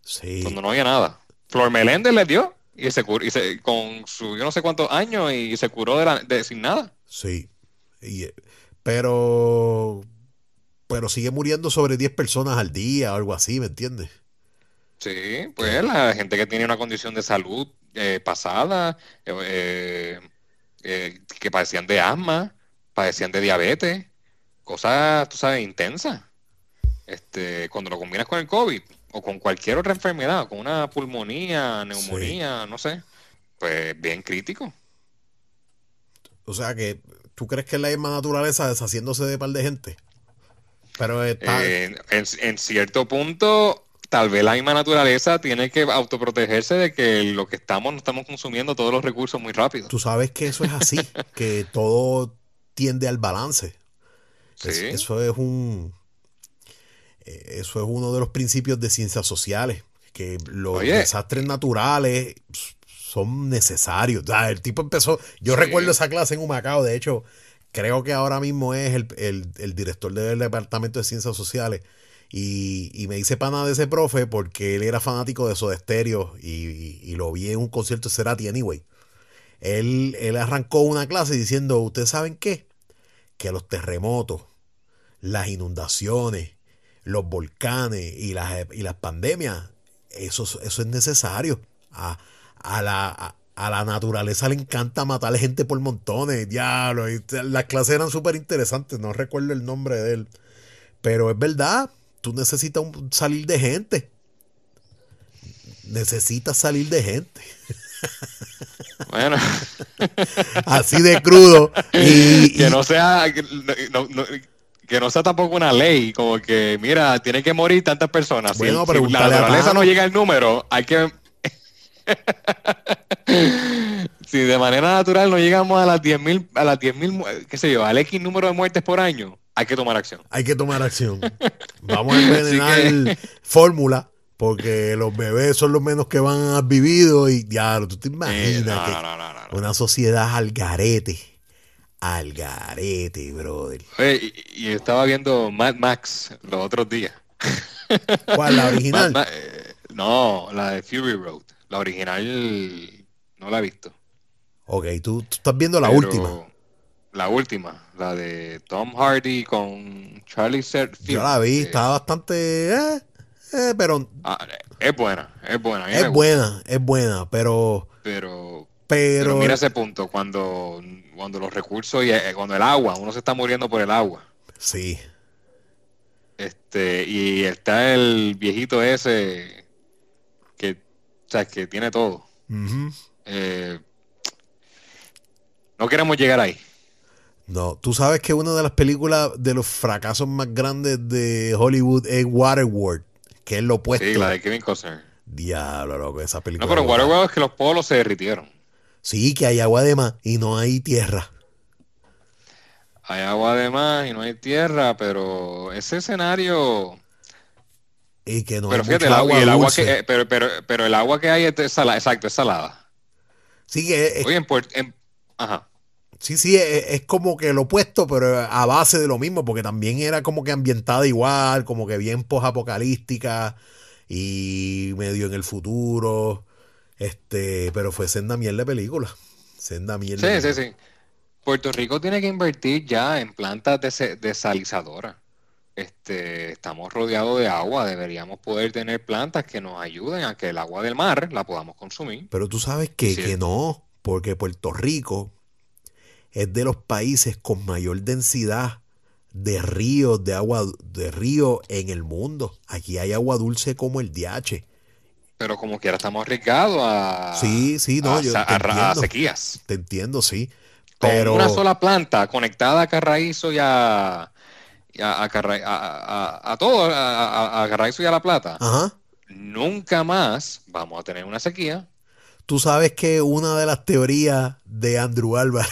Sí. Cuando no había nada. Flor Meléndez le dio y se curó, y se, con su yo no sé cuántos años y se curó de, la, de sin nada. Sí. pero pero sigue muriendo sobre 10 personas al día o algo así, ¿me entiendes? Sí, pues la gente que tiene una condición de salud eh, pasada, eh, eh, que padecían de asma, padecían de diabetes, cosas, tú sabes, intensas. Este, cuando lo combinas con el COVID o con cualquier otra enfermedad, con una pulmonía, neumonía, no sé, pues bien crítico. O sea que, ¿tú crees que es la misma naturaleza deshaciéndose de par de gente? Pero en, cierto punto, tal vez la misma naturaleza tiene que autoprotegerse de que lo que estamos, no estamos consumiendo todos los recursos muy rápido. Tú sabes que eso es así, que todo tiende al balance. eso es un. Eh, eso es uno de los principios de ciencias sociales, que los desastres naturales son necesarios. el tipo empezó, yo recuerdo esa clase en Humacao, de hecho, creo que ahora mismo es el, director del Departamento de Ciencias Sociales. Y, me dice pana de ese profe porque él era fanático de Soda Stereo y, lo vi en un concierto de Cerati Anyway. Él, él arrancó una clase diciendo, ¿ustedes saben qué? Que los terremotos, las inundaciones, los volcanes y las, y las pandemias, eso, eso es necesario. A, a la, la naturaleza le encanta matar gente por montones, diablo. las clases eran súper interesantes, no recuerdo el nombre de él. Pero es verdad, tú necesitas salir de gente. Necesitas salir de gente. Bueno. Así de crudo. Y, que no sea. Que no, sea tampoco una ley, como que, mira, tiene que morir tantas personas. Bueno, si, si la naturaleza no llega al número, hay que si de manera natural no llegamos a las 10.000, a las 10.000, qué sé yo, al X número de muertes por año, hay que tomar acción. Hay que tomar acción. Vamos a envenenar fórmula, porque los bebés son los menos que van a vivido y ya, tú te imaginas que una sociedad al garete. Al garete, brother. y, y, estaba viendo Mad Max los otros días. ¿Cuál? ¿La original? Eh, no, la de Fury Road. La original no la he visto. Ok, tú, tú estás viendo la pero última. La última, la de Tom Hardy con Charlie Ser- Yo la vi, eh, está bastante... eh, eh, pero ah, es buena, es buena. es buena, es buena, pero... Pero, pero Pero... mira ese punto, cuando, cuando los recursos y eh, cuando el agua, uno se está muriendo por el agua. Sí. Este, y está el viejito ese o sea, que tiene todo. Eh, no queremos llegar ahí. No, tú sabes que una de las películas de los fracasos más grandes de Hollywood es Waterworld, que es lo opuesto. Sí, la de Kevin Costner. Diablo, loco, esa película. No, pero en. Waterworld es que los polos se derritieron. Sí, que hay agua de más y no hay tierra. Hay agua además y no hay tierra, pero ese escenario. Y que no pero hay fíjate, mucha el agua, el que, eh, pero, pero, pero el agua que hay es salada, exacto, es salada. Sí, que es- Oye, en Puerto, en- ajá. sí, sí, es, es como que lo opuesto, pero a base de lo mismo, porque también era como que ambientada igual, como que bien post-apocalíptica y medio en el futuro. Este, pero fue senda miel de película. Senda miel de Sí, sí, película. sí. Puerto Rico tiene que invertir ya en plantas desalizadoras. Este, estamos rodeados de agua, deberíamos poder tener plantas que nos ayuden a que el agua del mar la podamos consumir. Pero tú sabes que, Sí. que no, porque Puerto Rico es de los países con mayor densidad de ríos, de agua, de río en el mundo. Aquí hay agua dulce como el DH. Pero como quiera estamos arriesgados a, Sí, sí, no, a, yo te a entiendo. sequías. Te entiendo, sí. Con Pero una sola planta conectada a Carraízo y a, a, a Carra- a- todo, a, Carraízo y a La Plata, ajá. nunca más vamos a tener una sequía. Tú sabes que una de las teorías de Andrew Álvarez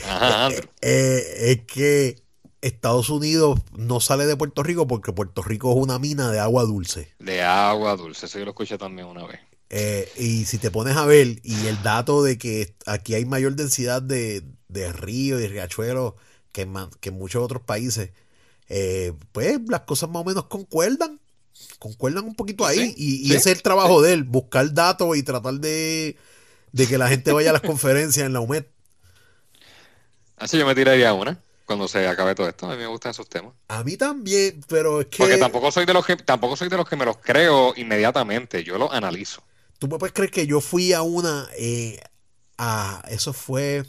Ajá, Andrew. eh, es que Estados Unidos no sale de Puerto Rico porque Puerto Rico es una mina de agua dulce. De agua dulce, eso yo lo escuché también una vez. Eh, y si te pones a ver, y el dato de que aquí hay mayor densidad de, de ríos y riachuelos que en, ma- que en muchos otros países, eh, pues las cosas más o menos concuerdan. Concuerdan un poquito ahí. Sí, y, y sí, ese es el trabajo de él, buscar datos y tratar de, de que la gente vaya a las conferencias en la UMED. Así yo me tiraría una cuando se acabe todo esto. A mí me gustan esos temas. A mí también, pero es que Porque tampoco soy de los que tampoco soy de los que me los creo inmediatamente. Yo los analizo. tú me puedes creer que yo fui a una, eh, a, eso fue,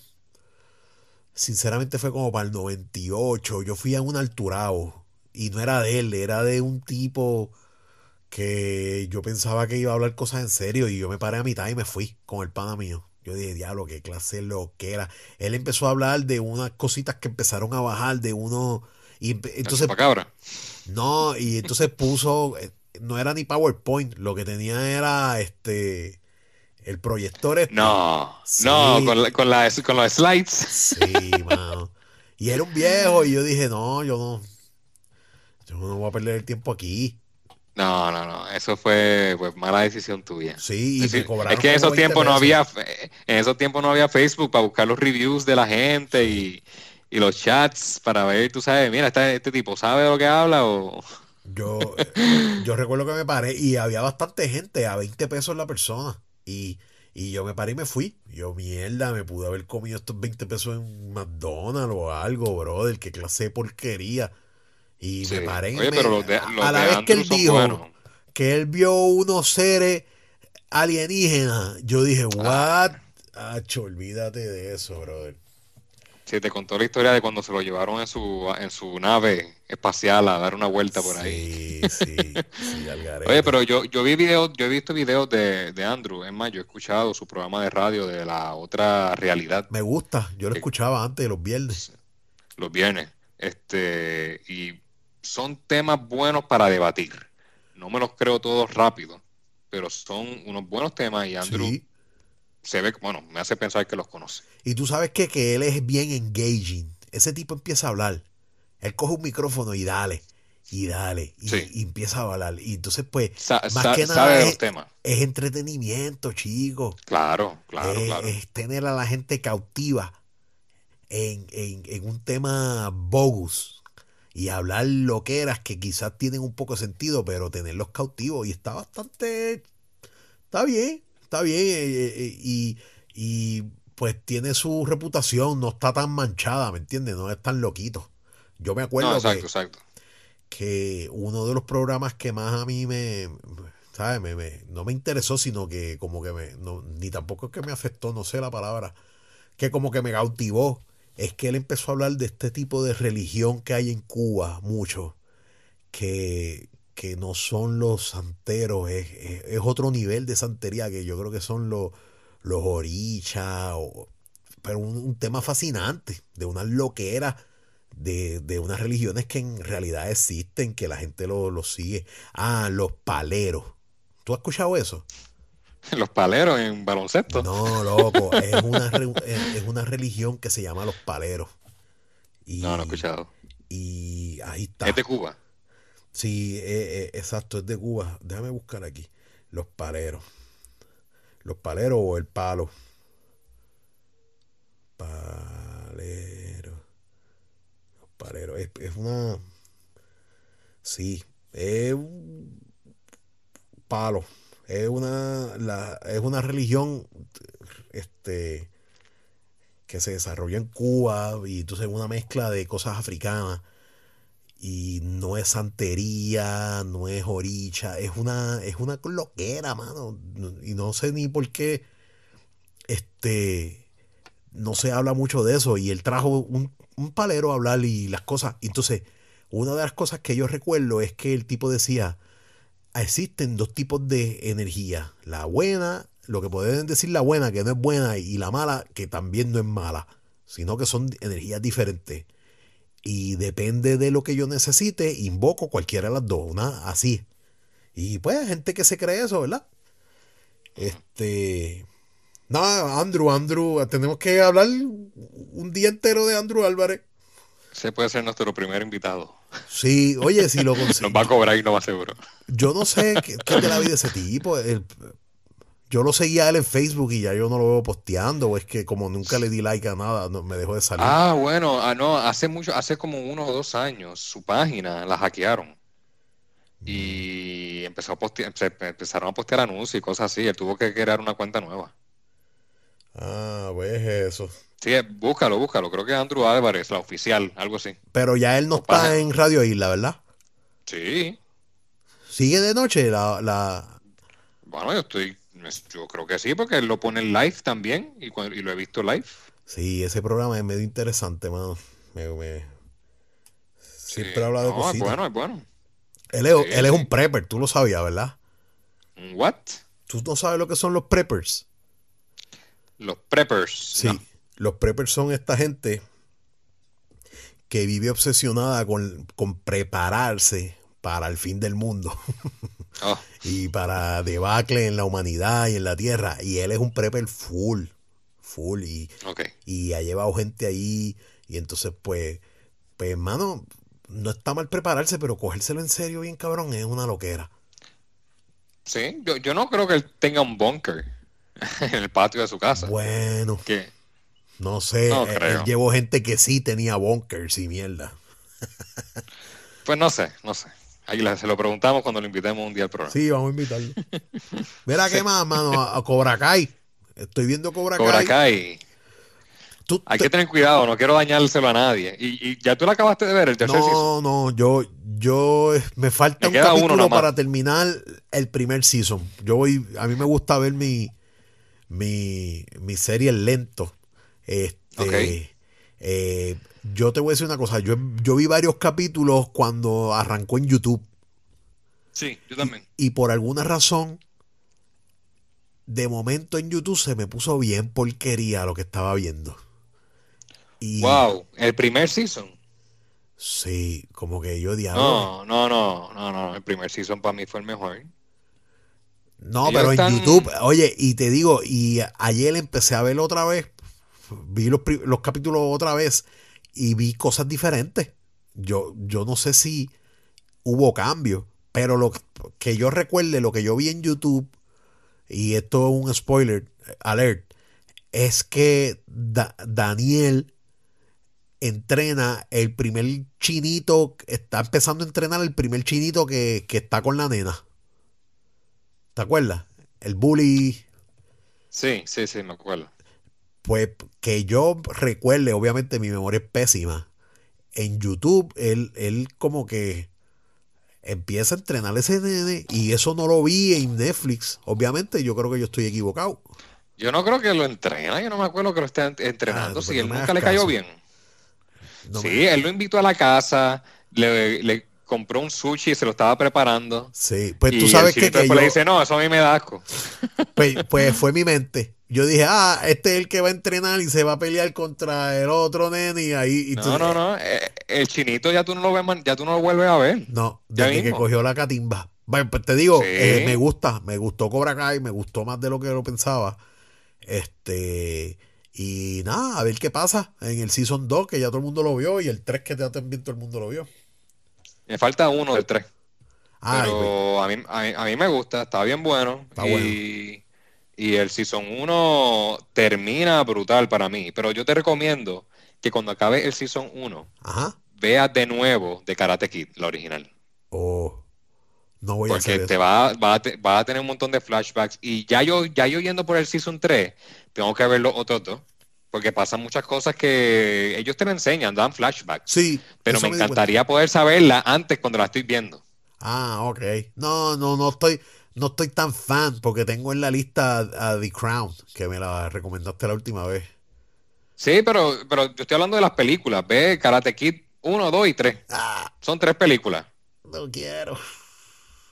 sinceramente fue como para el 98, yo fui a un alturado y no era de él, era de un tipo que yo pensaba que iba a hablar cosas en serio y yo me paré a mitad y me fui con el pana mío. Yo dije, diablo, qué clase lo que era. Él empezó a hablar de unas cositas que empezaron a bajar, de uno... Y Entonces, cabra. no, y entonces puso, eh, no era ni PowerPoint, lo que tenía era este, el proyector este. No, Sí. no, con, la- con, la- con los slides. Sí, mano. Y era un viejo y yo dije, no, yo no, yo no voy a perder el tiempo aquí. No, no, no. Eso fue pues, mala decisión tuya. Sí, y Es decir, cobraron es que en esos 20 tiempos no había, en esos tiempos no había Facebook para buscar los reviews de la gente y, y los chats para ver, tú sabes, mira, este, este tipo sabe de lo que habla o... Yo, yo recuerdo que me paré y había bastante gente, a 20 pesos la persona. Y, y yo me paré y me fui. Yo, mierda, me pude haber comido estos 20 pesos en McDonald's o algo, brother. Qué clase de porquería. Y Sí. me paré Oye, me- pero los de, a- los a la vez que él dijo buenos. que él vio unos seres alienígenas, yo dije, Ah. what? Acho, olvídate de eso, brother. Sí, te contó la historia de cuando se lo llevaron en su, en su nave espacial a dar una vuelta por ahí. Sí, sí, sí, garete. Oye, pero yo, yo vi videos, yo he visto videos de, de Andrew, es más, yo he escuchado su programa de radio de la otra realidad Me gusta, yo lo escuchaba antes de los viernes. los viernes. Este, y son temas buenos para debatir. No me los creo todos rápido, pero son unos buenos temas y Andrew Sí. se ve, bueno, me hace pensar que los conoce. Y tú sabes que, que él es bien engaging. Ese tipo empieza a hablar. Él coge un micrófono y dale, y dale, y, Sí. y empieza a hablar. Y entonces, pues, Sa- más que nada es, los temas. es entretenimiento, chicos. Claro, claro, es, claro. es tener a la gente cautiva en, en- en un tema bogus. y hablar lo que eras que quizás tienen un poco de sentido, pero tenerlos cautivos y está bastante, está bien, está bien eh, eh, eh, y, y pues tiene su reputación, no está tan manchada, ¿me entiendes? No es tan loquito. Yo me acuerdo exacto, que, exacto. que uno de los programas que más a mí me, ¿sabes? Me, me- no me interesó, sino que como que me, no, ni tampoco es que me afectó, no sé la palabra, que como que me cautivó, es que él empezó a hablar de este tipo de religión que hay en Cuba, mucho, que, que no son los santeros, es, es- es otro nivel de santería que yo creo que son los, los orichas, o- pero un, un tema fascinante, de una loquera de, de unas religiones que en realidad existen, que la gente lo, lo sigue. Ah, los paleros. ¿Tú has escuchado eso? Los paleros en baloncesto. No, loco, es una, es una religión que se llama los paleros. Y, No, no he escuchado. Y ahí está. Es de Cuba. Sí, eh, eh, exacto, es de Cuba. Déjame buscar aquí. Los paleros. Los paleros o el palo. Los paleros. Es, es una. Sí, es un palo. Es una, la, es una religión este, que se desarrolló en Cuba y entonces una mezcla de cosas africanas y no es santería, no es oricha, es una, es una loquera, mano. Y no sé ni por qué este no se habla mucho de eso. Y él trajo un, un palero hablar y las cosas. Y entonces, una de las cosas que yo recuerdo es que el tipo decía, existen dos tipos de energía. La buena, lo que pueden decir la buena, que no es buena, y la mala, que también no es mala. Sino que son energías diferentes. Y depende de lo que yo necesite, invoco cualquiera de las dos, una así. Y pues, gente que se cree eso, ¿verdad? Este. Nada, Andrew, Andrew, tenemos que hablar un día entero de Andrew Álvarez. Ese puede ser nuestro primer invitado. Sí, oye, si lo Nos consigo. va a cobrar y no va seguro. Yo no sé qué, qué es de la vida de ese tipo. El- yo lo seguía a él en Facebook y ya yo no lo veo posteando. O es que como nunca le di like a nada, no, me dejó de salir. Ah, bueno, ah, no, hace mucho, hace como uno o dos años, su página la hackearon. Y empezó a postear, se- empezaron a postear anuncios y cosas así. Él tuvo que crear una cuenta nueva. Ah, pues eso. Sí, búscalo, búscalo. Creo que Andrew Álvarez, la oficial, algo así. Pero ya él no está en Radio Isla, ¿verdad? Sí, Sigue de noche la, la... bueno, yo estoy, yo creo que sí, porque él lo pone en live también y, lo he visto live. Sí, ese programa es medio interesante, mano. Me, me- Siempre Sí, habla de no, es bueno, es bueno. Él, es, Sí, él es un prepper, tú lo sabías, ¿verdad? ¿Un ¿What? Tú no sabes lo que son los preppers. Los preppers. Sí, No. los preppers son esta gente que vive obsesionada con, con prepararse para el fin del mundo Oh, y para debacle en la humanidad y en la tierra. Y él es un prepper full, full. Y, y ha llevado gente ahí. Y entonces, pues, pues, hermano, no está mal prepararse, pero cogérselo en serio bien cabrón es una loquera. Sí, yo, yo no creo que él tenga un bunker en el patio de su casa. Bueno, Que, no sé. No él- creo. él llevó gente que sí tenía bunkers y mierda. pues no sé, no sé. Ahí se lo preguntamos cuando lo invitemos un día al programa. Sí, vamos a invitarlo. Mira qué más, mano, a, Cobra Kai. Estoy viendo Cobra, Cobra Kai. Kai. Tú- Hay te- que tener cuidado, no quiero dañárselo a nadie. Y, y ya tú lo acabaste de ver, el tercer no, season. no, yo, yo eh, me falta Me un capítulo para terminar el primer season. Yo voy, a mí me gusta ver mi, mi, mi serie lento. Este, eh, yo te voy a decir una cosa, yo, yo vi varios capítulos cuando arrancó en YouTube. Sí, yo también. y por alguna razón, de momento en YouTube se me puso bien porquería lo que estaba viendo. Y Wow, el primer season. sí, como que yo diablo. No, no, no, no, no. El primer season para mí fue el mejor. No, ellos pero en YouTube, oye, y te digo, y ayer empecé a verlo otra vez, vi los, los capítulos otra vez y vi cosas diferentes. Yo, yo no sé si hubo cambio, pero lo que yo recuerde, lo que yo vi en YouTube, y esto es un spoiler alert, es que Da- Daniel entrena el primer chinito, está empezando a entrenar el primer chinito que, que está con la nena. ¿Te acuerdas? El bully. Sí, sí, sí, me acuerdo. Pues que yo recuerde, obviamente mi memoria es pésima. En YouTube, él, él como que empieza a entrenar ese nene y eso no lo vi en Netflix. Obviamente, yo creo que yo estoy equivocado. Yo no creo que lo entrena, yo no me acuerdo que lo esté entrenando, Ah, si pues él nunca le cayó bien. No sí, me- él lo invitó a la casa, le, le compró un sushi y se lo estaba preparando. Sí, pues tú sabes que, que yo- le dice, no, eso a mí me da asco. pues, pues fue mi mente. Yo dije, ah, este es el que va a entrenar y se va a pelear contra el otro nene y ahí. y No, tú- no, no, eh, el chinito ya tú no lo ves, ya tú no lo vuelves a ver. No, Ya desde que mismo. cogió la catimba. Bueno, pues te digo, Sí. eh, me gusta, me gustó Cobra Kai, me gustó más de lo que lo pensaba. Este, y nada, a ver qué pasa en el Season 2, que ya todo el mundo lo vio, y el 3 que ya también todo el mundo lo vio. Me falta uno del tres. Ay. Pero a mí, a, mí, a mí me gusta, está bien bueno. Está y, y el Season 1 termina brutal para mí. Pero yo te recomiendo que cuando acabe el Season 1, Ajá. veas de nuevo de Karate Kid, la original. Oh, no voy a Porque hacer te va, va, a te- va a tener un montón de flashbacks. Y ya yo, ya yo yendo por el Season 3, tengo que ver los otros dos. Porque pasan muchas cosas que ellos te lo enseñan, dan flashbacks. Sí, Pero me encantaría poder saberla antes cuando la estoy viendo. Ah, ok. No, no, no estoy, no estoy tan fan porque tengo en la lista a, a The Crown, que me la recomendaste la última vez. Sí, pero, pero yo estoy hablando de las películas. Ve Karate Kid 1, 2 y 3. Ah, Son tres películas. no quiero.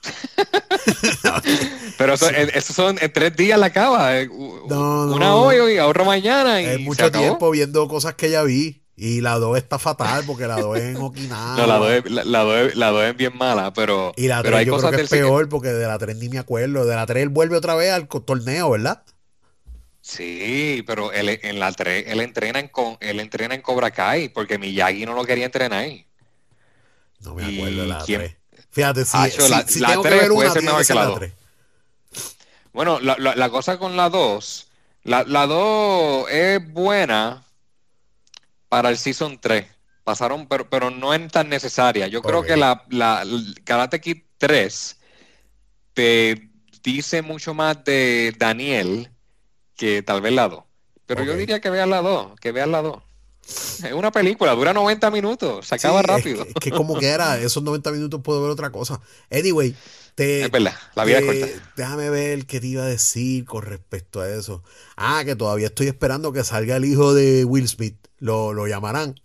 Pero eso, eh, eso son en tres días la acaba. eh, No, no, una hoy y otra mañana. Y Es se mucho acabó. tiempo viendo cosas que ya vi. Y la 2 está fatal porque la 2 es en Okinawa. No, la 2 es, la, la dos es- la es bien mala, pero, Y la pero 3 hay yo creo que es peor porque de la 3 ni me acuerdo. De la 3 él vuelve otra vez al torneo, ¿verdad? Sí, pero él, en la 3 él entrena en, con, él entrena en Cobra Kai porque Miyagi no lo quería entrenar. No me ¿Y acuerdo de la quién? 3. Fíjate, si, Acho, si- la- si la tengo que 3 ver puede una, ser tiene que ser la la dos. 3. Bueno, la, la- la cosa con la 2, la, la 2 es buena para el Season 3. Pasaron, pero, pero no es tan necesaria. Yo creo Ok. que la, la Karate Kid 3 te dice mucho más de Daniel que tal vez la 2. Pero yo Ok. diría que veas la 2, que veas la 2. Es una película, dura 90 minutos, se acaba Sí, es rápido. que- Es que, como que era, esos 90 minutos puedo ver otra cosa. Anyway, te, Es verdad, la vida es corta. Déjame ver qué te iba a decir con respecto a eso. Ah, que todavía estoy esperando que salga el hijo de Will Smith. Lo, lo llamarán.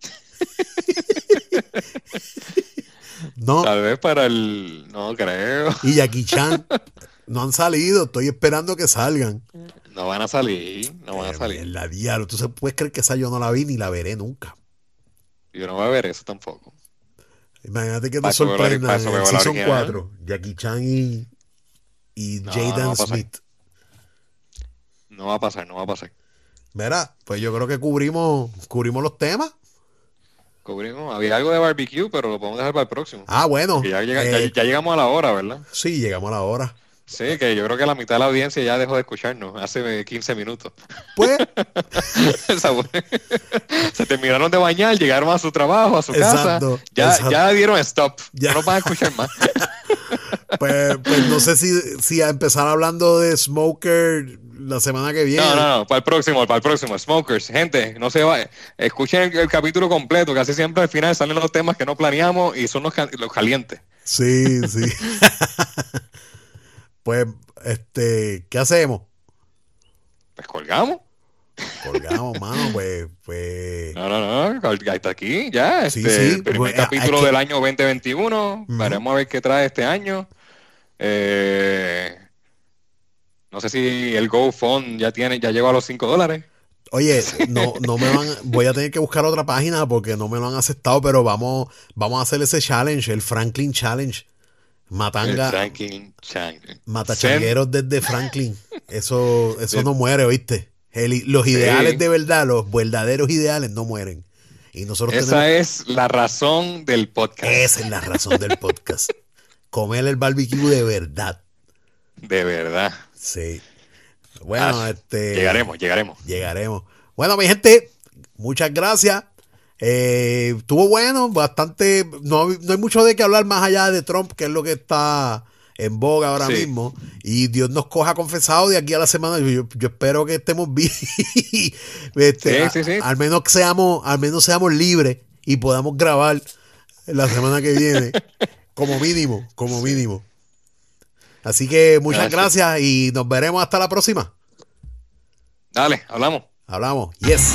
no, Tal vez para el... No creo. y Jackie Chan no han salido. Estoy esperando que salgan. No van a salir, no van a salir. La diablo. Tú se puedes creer que esa yo no la vi ni la veré nunca. Yo no voy a ver eso tampoco. Imagínate que te Para eso veo la- sorprenda para en el Season original. 4. Jackie Chan y, y No, Jaden no. Smith. No va a pasar, no va a pasar. Mira, pues yo creo que cubrimos, cubrimos los temas. Cubrimos, había algo de barbecue, pero lo podemos dejar para el próximo. Ah, bueno. Que ya, llega- eh, ya- ya llegamos a la hora, ¿verdad? Sí, llegamos a la hora. Sí, que yo creo que la mitad de la audiencia ya dejó de escucharnos hace 15 minutos. Pues, Se terminaron de bañar, llegaron a su trabajo, a su Exacto, casa. Ya, exacto. ya dieron stop. Ya. No van a escuchar más. pues, pues no sé si, si a empezar hablando de Smoker la semana que viene. No, no, no, para el próximo, para el próximo. Smokers, gente, no se va. Escuchen el, el capítulo completo, casi siempre al final salen los temas que no planeamos y son los, los calientes. Sí, sí. pues, este, ¿qué hacemos? Pues colgamos. Colgamos, mano, pues, pues. No, no, no, está aquí, ya. Sí, Este, sí, el primer pues, capítulo hay que- del año 2021. Veremos a ver qué trae este año. Eh, no sé si el GoFund ya tiene, ya llegó a los 5 dólares. Oye, no, no me van, voy a tener que buscar otra página porque no me lo han aceptado, pero vamos, vamos a hacer ese challenge, el Franklin Challenge. Matanga, Franklin Chang. matachangueros desde Franklin. Eso, eso no muere, ¿oíste? El- los ideales de verdad, los verdaderos ideales no mueren. Y nosotros Esa tenemos. es la razón del podcast. Esa es la razón del podcast. Comer el barbecue de verdad. De verdad. Sí. Bueno, Ah, este. Llegaremos, llegaremos. Llegaremos. Bueno, mi gente, muchas gracias. Eh, estuvo bueno, bastante. No, no, hay mucho de qué hablar más allá de Trump, que es lo que está en boga ahora mismo. Y Dios nos coja confesado de aquí a la semana. Yo, espero que estemos bien. este, al menos seamos, al menos seamos libres y podamos grabar la semana que viene. como mínimo, como mínimo. Así que muchas gracias y nos veremos hasta la próxima. Dale, hablamos. Hablamos. Yes.